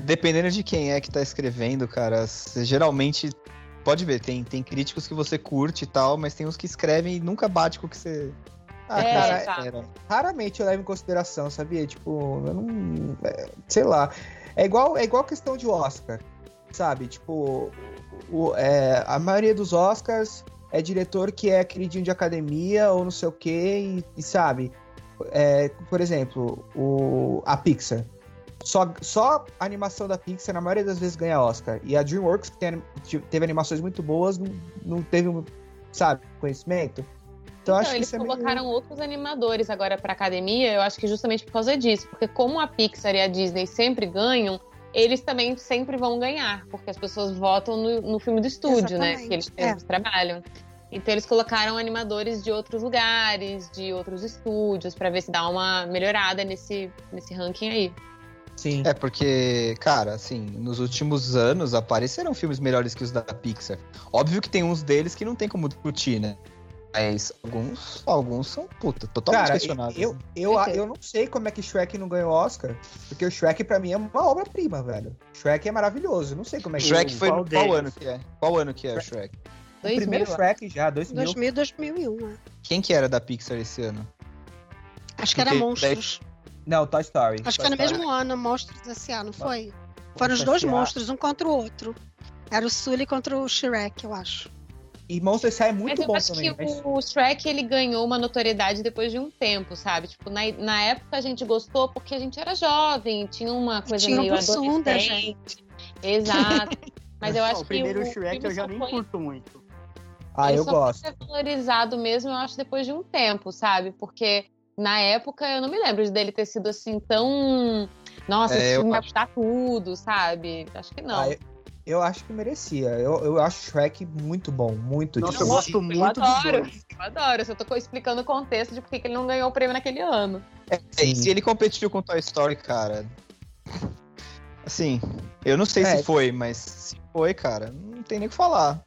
Dependendo de quem é que tá escrevendo, cara, você geralmente. Pode ver, tem, tem críticos que você curte e tal, mas tem uns que escrevem e nunca bate com o que você. Ah, É, cara, era. raramente eu levo em consideração, sabia? Tipo, eu não. é, sei lá. É igual, é igual questão de Oscar, sabe? Tipo, o- é, a maioria dos Oscars é diretor que é queridinho de academia ou não sei o quê, e, e sabe? É, por exemplo, o, a Pixar. Só, só a animação da Pixar, na maioria das vezes, ganha Oscar. E a DreamWorks, que tem, teve animações muito boas, não, não teve, sabe, conhecimento. Então, acho que eles é meio- colocaram outros animadores agora pra academia, eu acho que justamente por causa disso. Porque como a Pixar e a Disney sempre ganham, eles também sempre vão ganhar, porque as pessoas votam no, no filme do estúdio, né? Exatamente, Que eles, é. eles trabalham. Então eles colocaram animadores de outros lugares, de outros estúdios, pra ver se dá uma melhorada nesse, nesse ranking aí. Sim. É porque, cara, assim, nos últimos anos apareceram filmes melhores que os da Pixar. Óbvio que tem uns deles que não tem como discutir, né? Mas alguns, alguns são, puta, totalmente Cara, questionáveis. eu, eu, eu não sei como é que Shrek não ganhou Oscar, porque o Shrek pra mim é uma obra-prima, velho. Shrek é maravilhoso, eu não sei como é que Shrek foi qual no qual ano que é? Qual ano que é o Shrek? O 2000, primeiro Shrek já, 2000. 2000, 2001. né? Quem que era da Pixar esse ano? Acho que era Porque Monstros. Não, Toy Story. Acho que Toy foi no Story. mesmo ano, Monstros S.A., não foi? Foram os dois monstros, um contra o outro. Era o Sully contra o Shrek, eu acho. E Monsters S.A. é Mas muito eu bom acho também. que mas- o Shrek ele ganhou uma notoriedade depois de um tempo, sabe? Tipo, na, na época a gente gostou porque a gente era jovem, tinha uma coisa tinha o meio Bussunda, adolescente. Exato. Mas eu Não, acho o primeiro que o Shrek eu já nem foi- curto muito. Ah, ele eu só gosto. foi ser valorizado mesmo, eu acho, depois de um tempo, sabe? Porque na época eu não me lembro dele ter sido assim tão. Nossa, É, esse eu filme vai acho. custar tudo, sabe? Acho que não. Ah, eu, eu acho que merecia. Eu, eu acho Shrek muito bom, muito. Nossa, tipo, eu gosto eu muito dos adoro. dois. Eu adoro, eu só tô explicando o contexto de por que ele não ganhou o prêmio naquele ano. É, e se ele competiu com Toy Story, cara. Assim, eu não sei É. se foi, mas se foi, cara, não tem nem o que falar.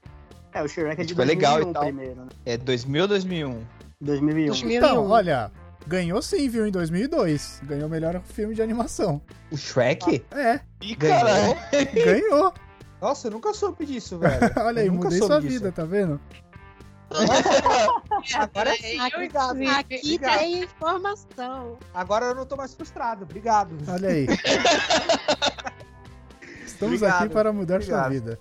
É, o Shrek é de Tipo, é legal 2001 e tal. primeiro, né? É 2000 ou 2001? 2001. 2001. Então, olha, ganhou sim, viu, em 2002. Ganhou o melhor filme de animação. O Shrek? É, Ih, Ganhou? caralho. [laughs] [laughs] ganhou. Nossa, eu nunca soube disso, velho. [laughs] Olha aí, Eu nunca mudei soube sua disso. vida, tá vendo? [laughs] Agora sim, Aqui, obrigado. aqui Obrigado. tem informação. Agora eu não tô mais frustrado. Obrigado. Olha aí. [laughs] Estamos Obrigado, aqui para mudar sua obrigado. vida.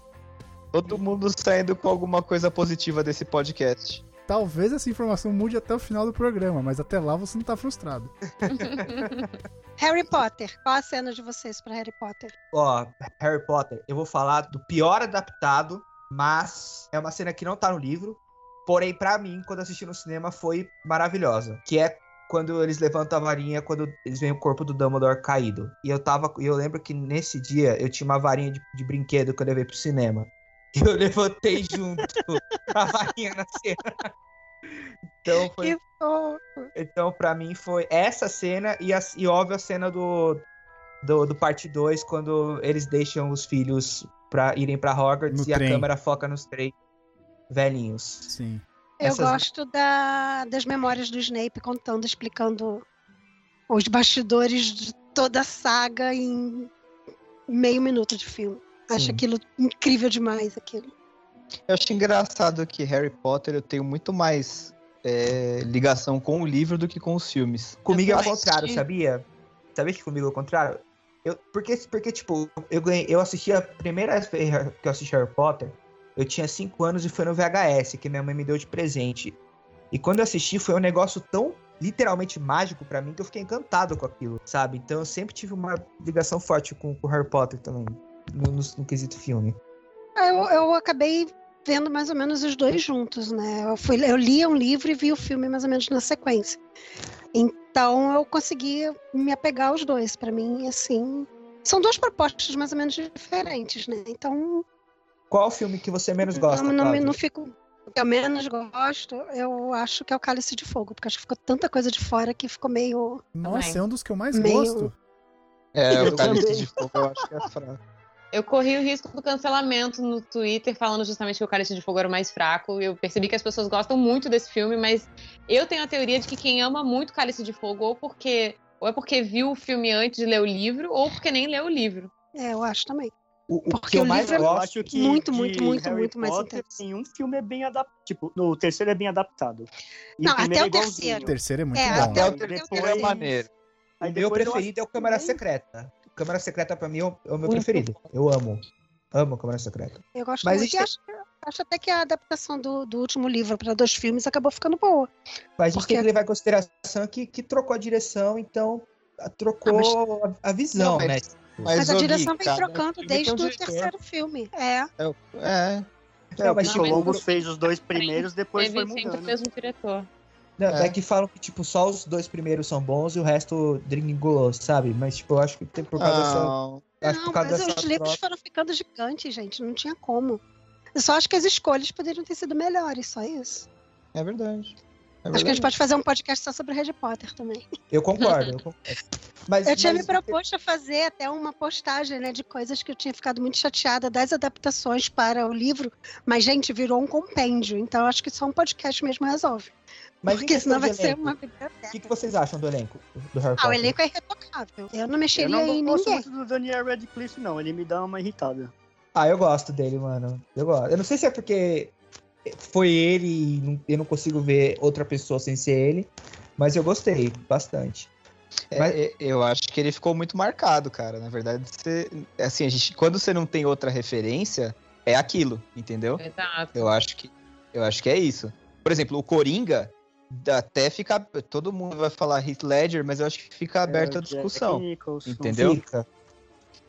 Todo mundo saindo com alguma coisa positiva desse podcast. Talvez essa informação mude até o final do programa, mas até lá você não tá frustrado. [laughs] Harry Potter. Qual a cena de vocês pra Harry Potter? Ó, Harry Potter, eu vou falar do pior adaptado, mas é uma cena que não tá no livro. Porém, pra mim, quando assisti no cinema, foi maravilhosa. Que é quando eles levantam a varinha, quando eles veem o corpo do Dumbledore caído. E eu tava. e Eu lembro que nesse dia eu tinha uma varinha de, de brinquedo que eu levei pro cinema. E [laughs] eu levantei junto a varinha na cena. Então foi. Que fofo. Então, pra mim, foi essa cena e, a, e óbvio, a cena do, do, do parte 2, quando eles deixam os filhos pra irem pra Hogwarts No e trem. a câmera foca nos três velhinhos. Sim. Eu Essas- gosto da- das memórias do Snape contando, explicando os bastidores de toda a saga em meio minuto de filme. Acho Sim. aquilo incrível demais, aquilo. Eu acho engraçado que Harry Potter eu tenho muito mais é, ligação com o livro do que com os filmes. Comigo é o contrário, sabia? Sabia que comigo é o contrário? Eu, porque, porque, tipo, eu, ganhei, eu assisti a primeira vez que eu assisti Harry Potter, eu tinha 5 anos e foi no VHS, que minha mãe me deu de presente. E quando eu assisti, foi um negócio tão literalmente mágico pra mim que eu fiquei encantado com aquilo, sabe? Então eu sempre tive uma ligação forte com o Harry Potter também, no, no- no quesito filme. Ah, Eu, eu acabei vendo mais ou menos os dois juntos, né? Eu, fui, eu lia um livro e vi o filme mais ou menos na sequência. Então eu consegui me apegar aos dois. Pra mim, assim. São duas propostas mais ou menos diferentes, né? Então Qual o filme que você menos gosta, não, não, não fico. O que eu menos gosto, eu acho que é o Cálice de Fogo, porque acho que ficou tanta coisa de fora que ficou meio. Nossa, Também. é um dos que eu mais Meio- gosto. É, o Cálice de Fogo eu acho que é fraco. Eu corri o risco do cancelamento no Twitter, falando justamente que o Cálice de Fogo era o mais fraco. Eu percebi que as pessoas gostam muito desse filme, mas eu tenho a teoria de que quem ama muito Cálice de Fogo, ou porque ou é porque viu o filme antes de ler o livro, ou porque nem leu o livro. É, eu acho também. O, o Porque que eu o mais livro é gosto... acho que muito, muito, muito, Harry muito mais Potter, intenso. Nenhum filme é bem adaptado. Tipo, no terceiro é bem adaptado. E Não, primeiro até é o terceiro. O terceiro é muito É, bom. Até o Depois- terceiro é maneiro. Aí O meu preferido é o Câmara Secreta. Câmara Secreta pra mim é o, é o meu Muito preferido. Eu amo. Amo Câmara Secreta. Eu gosto Mas muito. Acho, acho até que a adaptação do, do último livro para dois filmes acabou ficando boa. Mas a gente Porque- tem que levar em consideração que, que trocou a direção, então a- trocou a, a visão, Não, mas- né? Mas, a ô, Gui, direção vem trocando desde um o terceiro filme. É. É, É, o mas Pico tipo, Longos fez os dois primeiros, depois Teve foi sempre o mudando. mesmo diretor. Não, É. é. que falam que, tipo, só os dois primeiros são bons e o resto dringolou, sabe? Mas, tipo, eu acho que tem por causa dessa. Não, eu acho Não, por causa mas dessa os livros troca. foram ficando gigantes, gente. Não tinha como. Eu só acho que as escolhas poderiam ter sido melhores, só isso. é verdade. É Acho que a gente pode fazer um podcast só sobre Harry Potter também. Eu concordo, eu concordo. Mas, Eu tinha mas- me proposto a fazer até uma postagem, né, de coisas que eu tinha ficado muito chateada das adaptações para o livro, mas, gente, virou um compêndio, então eu acho que só um podcast mesmo resolve. Mas porque senão vai de ser elenco, uma O biblioteca. que, que vocês acham do elenco do Harry Ah, o Potter? elenco é irretocável. Eu não Eu mexeria não em gosto ninguém. muito do Daniel Radcliffe, não. Ele me dá uma irritada. Ah, eu gosto dele, mano. Eu gosto. Eu não sei se é porque foi ele e não- eu não consigo ver outra pessoa sem ser ele, mas eu gostei bastante. É, Mas- é, eu acho que ele ficou muito marcado, cara. Na verdade, você, assim, a gente, quando você não tem outra referência, é aquilo, entendeu? Exato. Eu acho que, eu acho que é isso. Por exemplo, o Coringa até fica, todo mundo vai falar Heath Ledger, mas eu acho que fica aberta a É, Jack discussão, entendeu? Fica.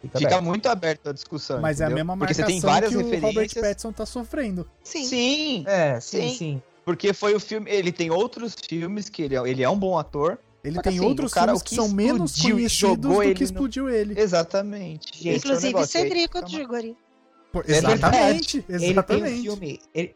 Fica Fica aberto. muito aberto a discussão. Mas é a entendeu? mesma Porque você tem várias que o Robert referências. Pattinson tá sofrendo. Sim. Sim, É, sim, Sim. sim. porque foi o filme. Ele tem outros filmes que ele é, ele é um bom ator. Ele tem assim, outros cara, filmes que que são menos conhecidos jogou do ele que no- explodiu ele. Exatamente. É Inclusive negócio. Aí Cedrico uma- Diggory. É exatamente, Ele tem um exatamente. filme. Ele,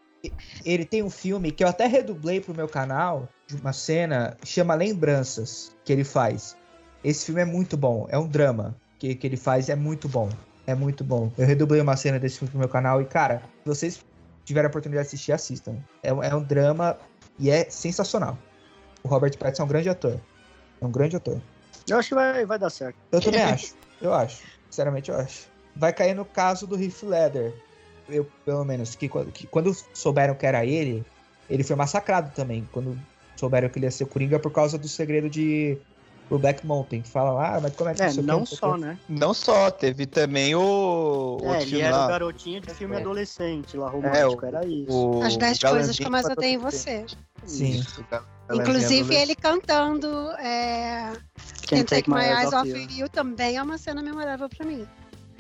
ele tem um filme que eu até redublei pro meu canal, de uma cena, chama Lembranças, que ele faz. Esse filme é muito bom, é um drama que, que ele faz, é muito bom. É muito bom. Eu redublei uma cena desse filme pro meu canal e, cara, se vocês tiverem a oportunidade de assistir, assistam. É, um- é um drama e é sensacional. O Robert Pattinson é um grande ator. É um grande ator. Eu acho que vai, vai dar certo. Eu também [laughs] acho. Eu acho. Sinceramente, eu acho. Vai cair no caso do Heath Ledger. Eu, pelo menos, que, quando- que quando souberam que era ele, ele foi massacrado também. Quando souberam que ele ia ser o Coringa por causa do segredo de o Black Mountain. Fala lá, ah, mas como é que É, o quê, não o só, né? Não só, teve também o. É, outro ele era lá, o garotinho de filme É. adolescente lá, romântico, o- era isso. o As 10 Galanzinho coisas que eu mais odeio em você. Sim. Isso, o Galanzinho Inclusive ele cantando é, Can't Take My Eyes Off You também é uma cena memorável pra mim.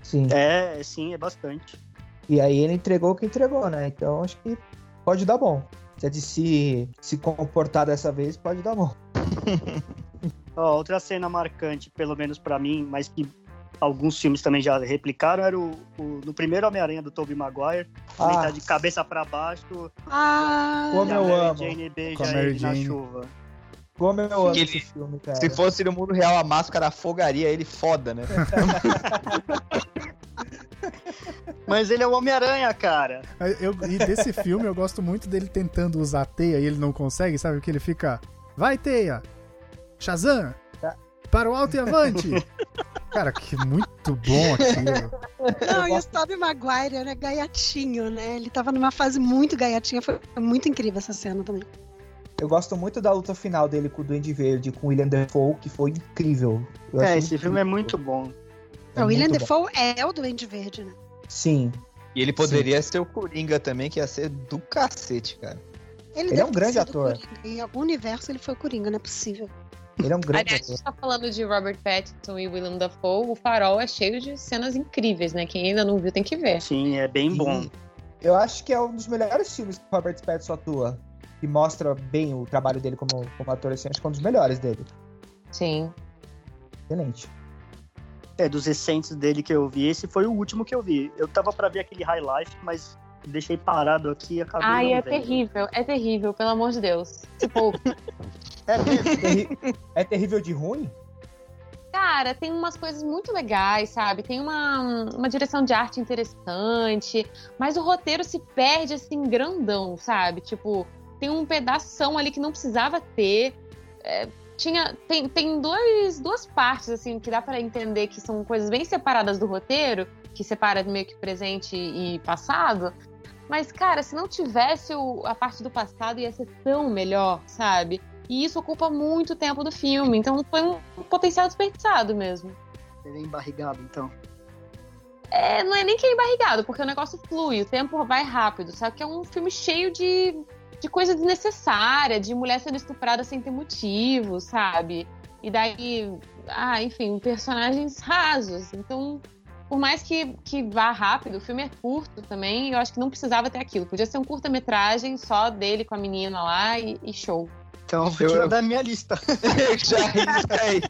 Sim. É, sim, é bastante. E aí ele entregou o que entregou, né? Então acho que pode dar bom. Se a DC se comportar dessa vez, pode dar bom. [laughs] Ó, outra cena marcante, pelo menos pra mim, mas que alguns filmes também já replicaram, era o, o- no primeiro Homem-Aranha do Tobey Maguire, ele Ah, tá de cabeça pra baixo, Ah, Como eu Mary amo. Jane beija ele na Jane. chuva. como eu amo Ele- esse filme, cara. Se fosse no mundo real, a máscara afogaria ele foda, né? [laughs] Mas ele é o Homem-Aranha, cara. Eu, e desse filme eu gosto muito dele tentando usar a teia e ele não consegue, sabe? Que ele fica. Vai, teia! Shazam! Tá. Para o alto e avante! Cara, que muito bom aquilo. não, e o Tobey Maguire era gaiatinho, né? Ele tava numa fase muito gaiatinha, foi muito incrível essa cena também. Eu gosto muito da luta final dele com o Duende Verde, com o William Dafoe, que foi incrível. Eu É, esse filme é incrível. muito bom. É o William. Defoe é o Duende Verde, né? Sim, E ele poderia ser o Coringa também, que ia ser do cacete, cara. Ele, Ele é um grande ator. Coringa. Em algum universo ele foi o Coringa, não é possível. ele é um grande Aliás, a ator. gente tá falando de Robert Pattinson e Willem Dafoe. O Farol é cheio de cenas incríveis, né? Quem ainda não viu tem que ver. Sim, é bem bom. E eu acho que é um dos melhores filmes que o Robert Pattinson atua. Que mostra bem o trabalho dele como, como ator, assim, acho que é um dos melhores dele. Sim. Excelente. É, dos recentes dele que eu vi, esse foi o último que eu vi. Eu tava pra ver aquele High Life, mas deixei parado aqui e acabei Ai, não é vendo. terrível, é terrível, pelo amor de Deus. Tipo, [laughs] É mesmo? Terri- é terrível de ruim? cara, tem umas coisas muito legais, sabe? Tem uma, uma direção de arte interessante, mas o roteiro se perde assim, grandão, sabe? Tipo, tem um pedação ali que não precisava ter. É, tinha, tem, tem dois, duas partes, assim, que dá pra entender que são coisas bem separadas do roteiro, que separa meio que presente e passado. Mas, cara, se não tivesse o- a parte do passado, ia ser tão melhor, sabe? E isso ocupa muito tempo do filme. Então foi um potencial desperdiçado mesmo. Ele é embarrigado, então. É, não é nem que é embarrigado, porque o negócio flui, o tempo vai rápido. Só que é um filme cheio de, de coisa desnecessária, de mulher sendo estuprada sem ter motivo, sabe? E daí, ah, enfim, personagens rasos. Então, por mais que, que vá rápido, o filme é curto também, eu acho que não precisava ter aquilo. Podia ser um curta-metragem só dele com a menina lá e, e show. Então, vou Eu- tirar eu- da minha lista. [laughs] Já risca aí.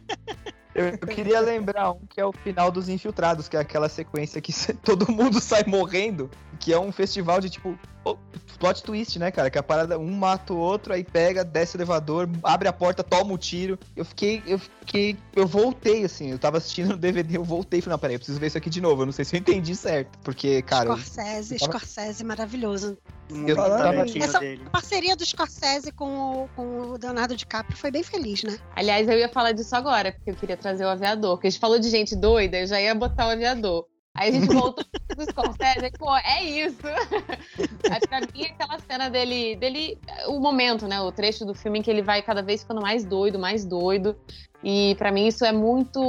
Eu, eu queria lembrar um que é o final dos Infiltrados, que é aquela sequência que [laughs] todo mundo sai morrendo, que é um festival de tipo. oh, plot twist, né, cara? Que a parada, um mata o outro, aí pega, desce o elevador, abre a porta, toma o tiro. Eu fiquei. Eu fiquei. Eu voltei, assim. Eu tava assistindo no DVD, eu voltei e falei, não, peraí, eu preciso ver isso aqui de novo. Eu não sei se eu entendi certo. Porque, cara. Scorsese, tava- Scorsese maravilhoso. Um Eu tava- Essa- dele. A parceria do Scorsese com o, com o Leonardo DiCaprio foi bem feliz, né? Aliás, eu ia falar disso agora, porque eu queria trazer o aviador. Porque a gente falou de gente doida, eu já ia botar o aviador. Aí a gente [laughs] voltou pro Scorsese, e, pô, é isso. [laughs] Aí, pra mim, aquela cena dele, dele, o momento, né, o trecho do filme em que ele vai cada vez ficando mais doido, mais doido. E pra mim isso é muito,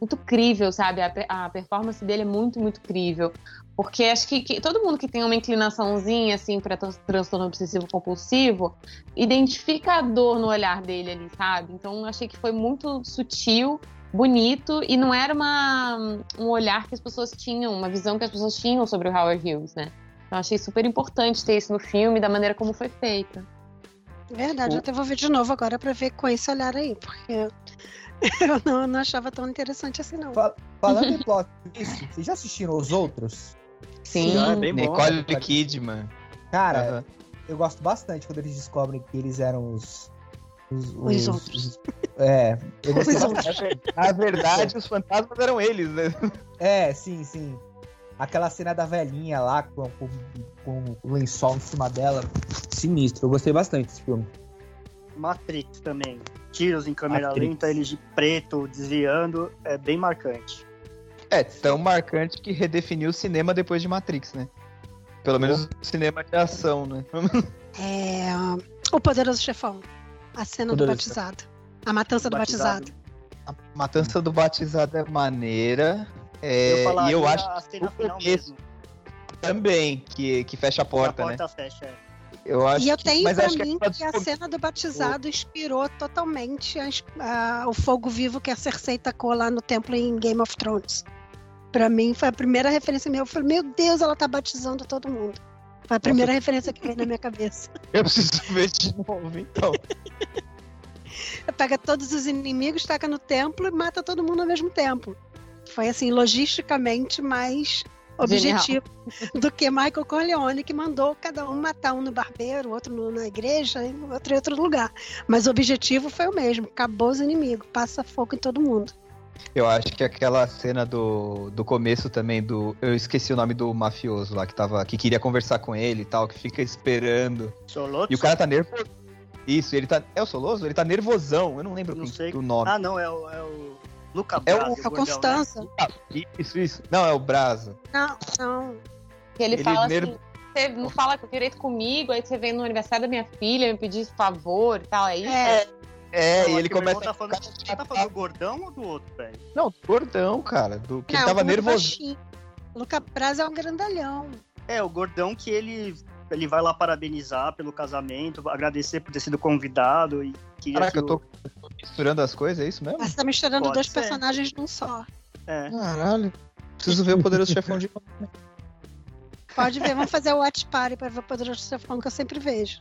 muito crível, sabe? A, a performance dele é muito, muito crível. Porque acho que, que todo mundo que tem uma inclinaçãozinha, assim, pra tran- transtorno obsessivo compulsivo, identifica a dor no olhar dele ali, sabe? Então achei que foi muito sutil, bonito e não era uma, um olhar que as pessoas tinham, uma visão que as pessoas tinham sobre o Howard Hughes, né? Então achei super importante ter isso no filme, da maneira como foi feita. Verdade, O- eu até vou ver de novo agora pra ver com esse olhar aí, porque [laughs] eu não, não achava tão interessante assim, não. Fa- Falando em plot vocês já assistiram os outros? Sim, Ah, é bem bom. Nicole Kidman. Cara, Aham. eu gosto bastante quando eles descobrem que eles eram os. Os, Os outros. É, Os bastante. Na verdade, os fantasmas eram eles, né? É, sim, sim. Aquela cena da velhinha lá com, com, com o lençol em cima dela. Sinistro, eu gostei bastante desse filme. Matrix também. Tiros em câmera Matrix. lenta, eles de preto, desviando, é bem marcante. É, tão marcante que redefiniu o cinema depois de Matrix, né? Pelo menos o cinema de ação, né? É, o Poderoso Chefão. A cena do Poderoso batizado. A matança do batizado. A matança do batizado é maneira. É, eu e eu acho a cena final mesmo. também que, que fecha a porta, a né? porta fecha, é. Eu acho E eu que, tenho mas pra acho mim que, é que a cena do batizado inspirou totalmente as- a- o fogo vivo que a Cersei tacou lá no templo em Game of Thrones. Pra mim foi a primeira referência minha. Eu falei, meu Deus, ela tá batizando todo mundo. Foi a primeira referência que veio na minha cabeça. [laughs] eu preciso ver de novo, então. [laughs] Pega todos os inimigos, taca no templo e mata todo mundo ao mesmo tempo. Foi assim, logisticamente mais objetivo do que Michael Corleone, que mandou cada um matar um no barbeiro, outro no- na igreja outro em outro lugar. Mas o objetivo foi o mesmo: acabou os inimigos, passa fogo em todo mundo. Eu acho que aquela cena do, do começo também do. Eu esqueci o nome do mafioso lá que tava. que queria conversar com ele e tal, que fica esperando. Solotso? E o cara tá nervoso. Isso, ele tá. É o Soloso? Ele tá nervosão. Eu não lembro Não quem- sei. o nome. Ah, não, é o, é o Luca É o- a gordão, né? Constança. Isso, isso. Não, é o Brasa. Não, não. Ele, Ele fala nervo- assim, você não fala direito comigo, aí você vem no aniversário da minha filha, me pedir favor e tal, é isso? É, É, Não, e acho ele começa. Tá falando, você tá falando do gordão ou do outro, velho? Não, gordão, cara. Do que não, ele tava nervoso. O Luca Braz é um grandalhão. É, o gordão que ele, ele vai lá parabenizar pelo casamento, agradecer por ter sido convidado e Caraca, que eu tô misturando as coisas, é isso mesmo? Mas tá misturando Pode dois ser. personagens num só. É. Caralho. Preciso ver o Poderoso Chefão de novo. Pode ver, vamos fazer o Watch Party pra ver o Poderoso Chefão que eu sempre vejo.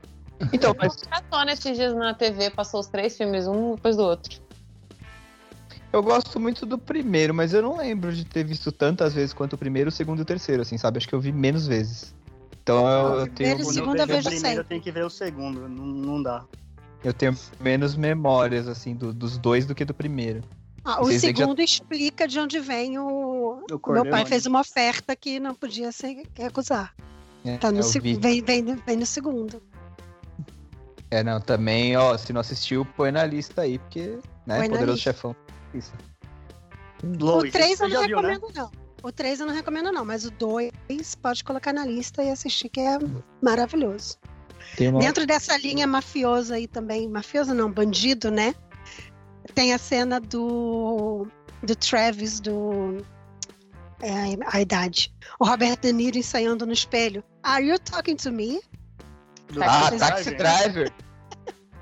Então, mas Passou nesses dias na TV, passou os três filmes, um depois do outro. eu gosto muito do primeiro, mas eu não lembro de ter visto tantas vezes quanto o primeiro, o segundo e o terceiro, assim, sabe? Acho que eu vi menos vezes. Então eu, eu primeiro tenho, e Quando segunda eu vejo vejo o primeiro, eu tenho que ver o segundo. Não, não dá. eu tenho menos memórias, assim, do- dos dois do que do primeiro. Ah, o que já- segundo explica de onde vem o. O Meu pai fez uma oferta que não podia se recusar. É, Tá no eu seg- vi. vem, vem, vem no segundo. É, não, também, ó, se não assistiu, põe na lista aí, porque, né, Põe Poderoso. Chefão. Isso. Lois, o 3 você eu não viu, né? recomendo, não. O 3 eu não recomendo, não, mas o 2 pode colocar na lista e assistir, que é maravilhoso. Tem uma... Dentro dessa linha mafiosa aí também, mafioso não, bandido, né? Tem a cena do, do Travis, do. É, a idade. O Robert De Niro ensaiando no espelho. Are you talking to me? Ah, Taxi Taxi Driver. Driver.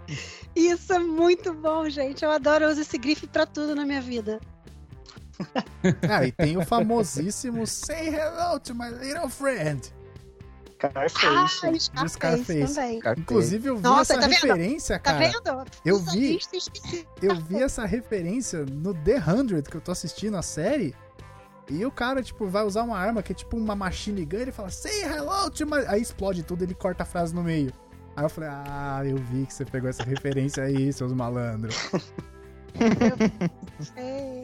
[laughs] Isso é muito bom, gente. Eu adoro, eu uso esse grife pra tudo na minha vida. [laughs] Ah, e tem o famosíssimo Say hello to my little friend. Scarface. Ah, Scarface Scarface. também. Inclusive, eu vi Nossa, essa tá vendo? referência, Tá cara. vendo? eu vi. Eu vi essa referência no The 100 que eu tô assistindo a série. E o cara, tipo, vai usar uma arma que é tipo uma machine gun. Ele fala, say hello to my... Aí explode tudo, ele corta a frase no meio. Aí eu falei, ah, eu vi que você pegou essa referência aí, seus malandros. [laughs] É.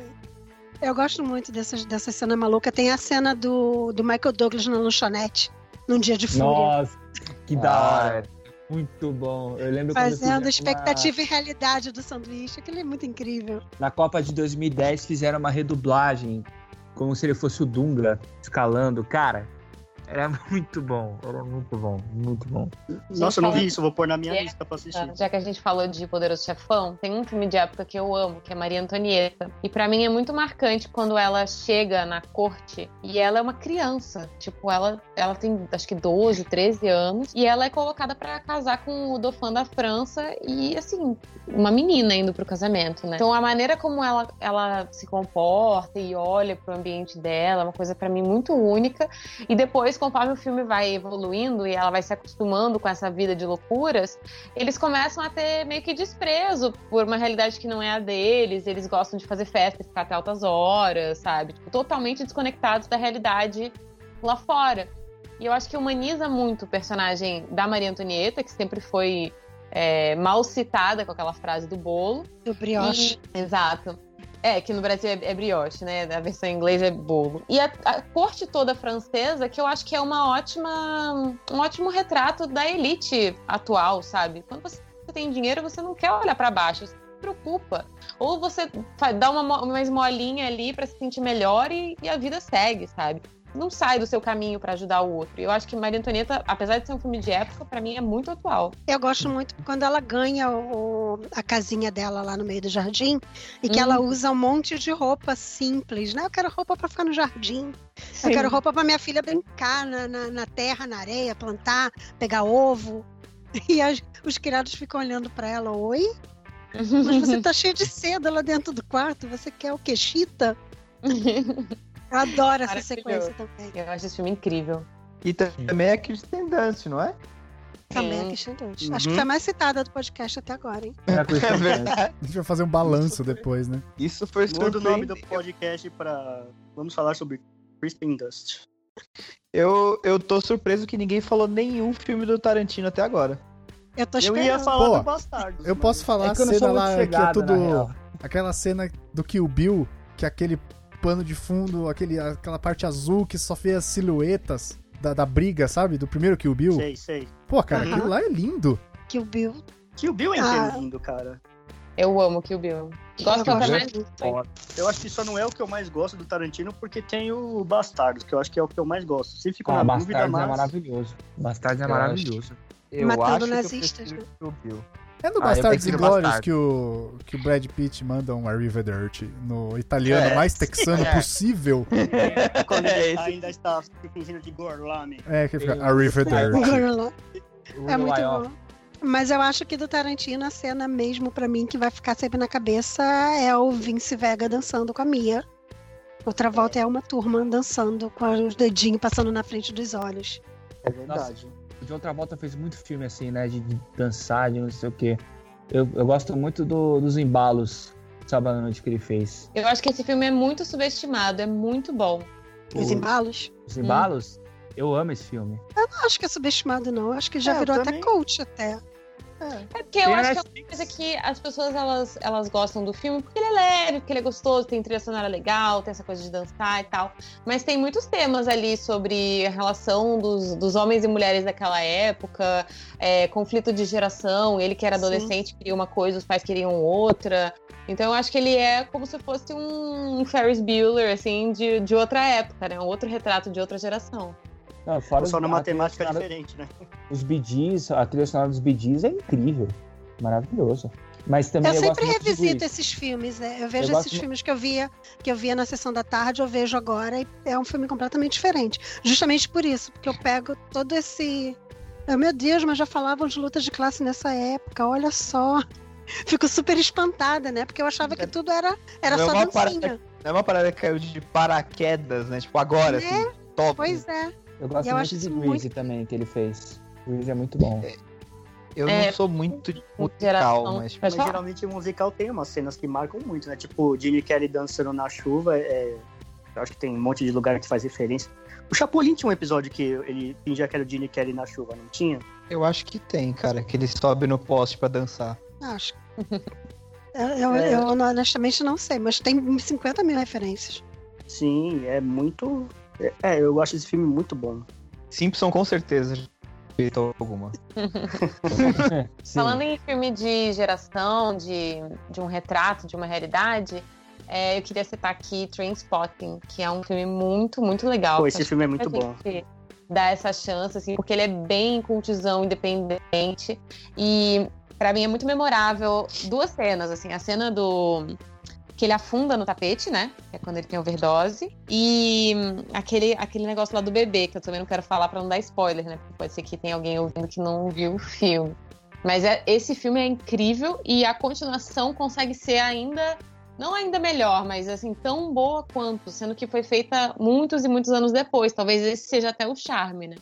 Eu gosto muito dessas, dessa cena maluca. Tem a cena do, do Michael Douglas na lanchonete, num dia de fúria. Nossa, que da Ah, hora. Muito bom. Eu lembro Fazendo fizeram expectativa e realidade do sanduíche. Aquilo é muito incrível. uma- na Copa de 2010 fizeram uma redublagem, como se ele fosse o Dunga escalando. Cara, era [laughs] muito bom. Era muito bom, muito bom. Nossa, eu não vi isso, eu vou pôr na minha É. lista pra assistir. Já que a gente falou de Poderoso Chefão, tem um filme de época que eu amo, que é Maria Antonieta. E pra mim é muito marcante quando ela chega na corte e ela é uma criança. Tipo, ela, ela tem acho que 12, 13 anos. E ela é colocada pra casar com o Dauphin da França. E assim, uma menina indo pro casamento, né? Então a maneira como ela, ela se comporta e olha pro ambiente dela é uma coisa pra mim muito única. E depois, conforme o filme vai evoluindo e ela vai se acostumando com essa vida de loucuras, eles começam a ter meio que desprezo por uma realidade que não é a deles. Eles gostam de fazer festa, ficar até altas horas, sabe? Tipo, totalmente desconectados da realidade lá fora. E eu acho que humaniza muito o personagem da Maria Antonieta, que sempre foi é, mal citada com aquela frase do bolo. Do brioche. E- exato. É, que no Brasil é, é brioche, né? A versão em inglês é bolo. E a, a corte toda francesa, que eu acho que é uma ótima, um ótimo retrato da elite atual, sabe? Quando você tem dinheiro, você não quer olhar pra baixo, você se preocupa. Ou você dá uma, mo- uma esmolinha ali pra se sentir melhor e, e a vida segue, sabe? Não sai do seu caminho pra ajudar o outro. Eu acho que Maria Antonieta, apesar de ser um filme de época, pra mim é muito atual. Eu gosto muito quando ela ganha o- a casinha dela lá no meio do jardim e que Hum. ela usa um monte de roupa simples, né? Eu quero roupa pra ficar no jardim. Eu quero roupa pra minha filha brincar na, na, na terra, na areia, plantar, pegar ovo. [laughs] E as- os criados ficam olhando pra ela, oi? Mas você tá [laughs] cheio de seda lá dentro do quarto, você quer o quê? Chita? [laughs] Eu adoro essa sequência também. Eu acho esse filme incrível. E também é Kristen Dunst, não é? Também é Sim. Christian Dunst. Uhum. Acho que foi a mais citada do podcast até agora, hein? É [laughs] eu verdade. A gente vai fazer um balanço depois, né? Isso foi Muda o nome do podcast pra. Vamos falar sobre Crispin Dust. Eu, eu tô surpreso que ninguém falou nenhum filme do Tarantino até agora. Eu tô Eu esperando. ia falar Pô, do Bastardos. Eu mas- posso falar É a eu cena lá que é tudo. Aquela cena do Kill Bill, que é aquele pano de fundo, aquele, aquela parte azul que só vê as silhuetas da, da briga, sabe? Do primeiro Kill Bill. Sei, sei. Pô, cara, Aham. aquilo lá é lindo. que o Bill. Kill Bill é Ah. inteiro lindo, cara. Eu amo Kill Bill. Gosto Eu até gosto mais. Eu acho que só não é o que eu mais gosto do Tarantino, porque tem o Bastardos, que eu acho que é o que eu mais gosto. Se ficou Ah, na dúvida, Bastardos é mas... maravilhoso. Bastardos é Eu maravilhoso. Eu Matando acho nazistas, que eu prefiro o Bill. É no Ah, Bastardos prefiro Inglórios Bastardos. que o, que o Brad Pitt manda um Arrivederci no italiano É. mais texano [laughs] É. possível. Quando É ele esse. ainda está fingindo de Gorlami. É, que fica Arrivederci. O É muito bom. Mas eu acho que do Tarantino, a cena mesmo pra mim que vai ficar sempre na cabeça é o Vince Vega dançando com a Mia. Outra volta é uma turma dançando com os dedinhos passando na frente dos olhos. É verdade. O John Travolta fez muito filme assim, né? De, de dançar, de não sei o quê. Eu, eu gosto muito do- dos embalos sábado à noite que ele fez. Eu acho que esse filme é muito subestimado, é muito bom. Os O- embalos. Os embalos? Eu amo esse filme. Eu não acho que é subestimado, não. Eu acho que já É, virou até coach até. É porque eu acho que é uma coisa que as pessoas elas, elas gostam do filme porque ele é leve, porque ele é gostoso, tem trilha sonora legal, tem essa coisa de dançar e tal. Mas tem muitos temas ali sobre a relação dos, dos homens e mulheres daquela época, é, conflito de geração. Ele que era Sim. adolescente queria uma coisa, os pais queriam outra. Então eu acho que ele é como se fosse um Ferris Bueller, assim, de, de outra época, né? Um outro retrato de outra geração. Não, fora Só os- na matemática é sonora- diferente, né? Os BDs, a trilha sonora dos BDs é incrível. Maravilhoso. Mas também Eu, eu, sempre revisito esses filmes, né? Eu vejo Eu esses filmes que eu via, que eu via na sessão da tarde, eu vejo agora e é um filme completamente diferente. Justamente por isso, porque eu pego todo esse. Oh, meu Deus, mas já falavam de lutas de classe nessa época, olha só. [laughs] Fico super espantada, né? Porque eu achava que tudo era, era Não é só uma dancinha. parada- Não é uma parada que caiu de paraquedas, né? Tipo, agora, Né? assim, top. Pois é. Eu gosto eu muito acho de isso Grease muito- também, que ele fez. Grease é muito bom. Eu É, não sou muito de musical, geração- mas Pode Mas geralmente o musical tem umas cenas que marcam muito, né? Tipo, Gene Kelly dançando na chuva. É... Eu acho que tem um monte de lugar que faz referência. O Chapolin tinha um episódio que ele fingia que era o Gene Kelly na chuva, não tinha? eu acho que tem, cara, que ele sobe no poste pra dançar. Acho. [laughs] Eu, eu, É. eu honestamente não sei, mas tem 50 mil referências. Sim, é muito. É- eu acho esse filme muito bom. Simpson com certeza feito alguma. [laughs] Falando em filme de geração, de, de um retrato, de uma realidade, é, eu queria citar aqui Trainspotting, que é um filme muito, muito legal. Pô, esse filme é muito bom. Dá essa chance, assim, porque ele é bem cultizão, independente. E pra mim é muito memorável duas cenas, assim, a cena do que ele afunda no tapete, né? Que é quando ele tem overdose. E hum, aquele, aquele negócio lá do bebê, que eu também não quero falar pra não dar spoiler, né? Porque pode ser que tenha alguém ouvindo que não viu o filme. Mas é- esse filme é incrível e a continuação consegue ser ainda. Não ainda melhor, mas assim, tão boa quanto, sendo que foi feita muitos e muitos anos depois. Talvez esse seja até o charme, né?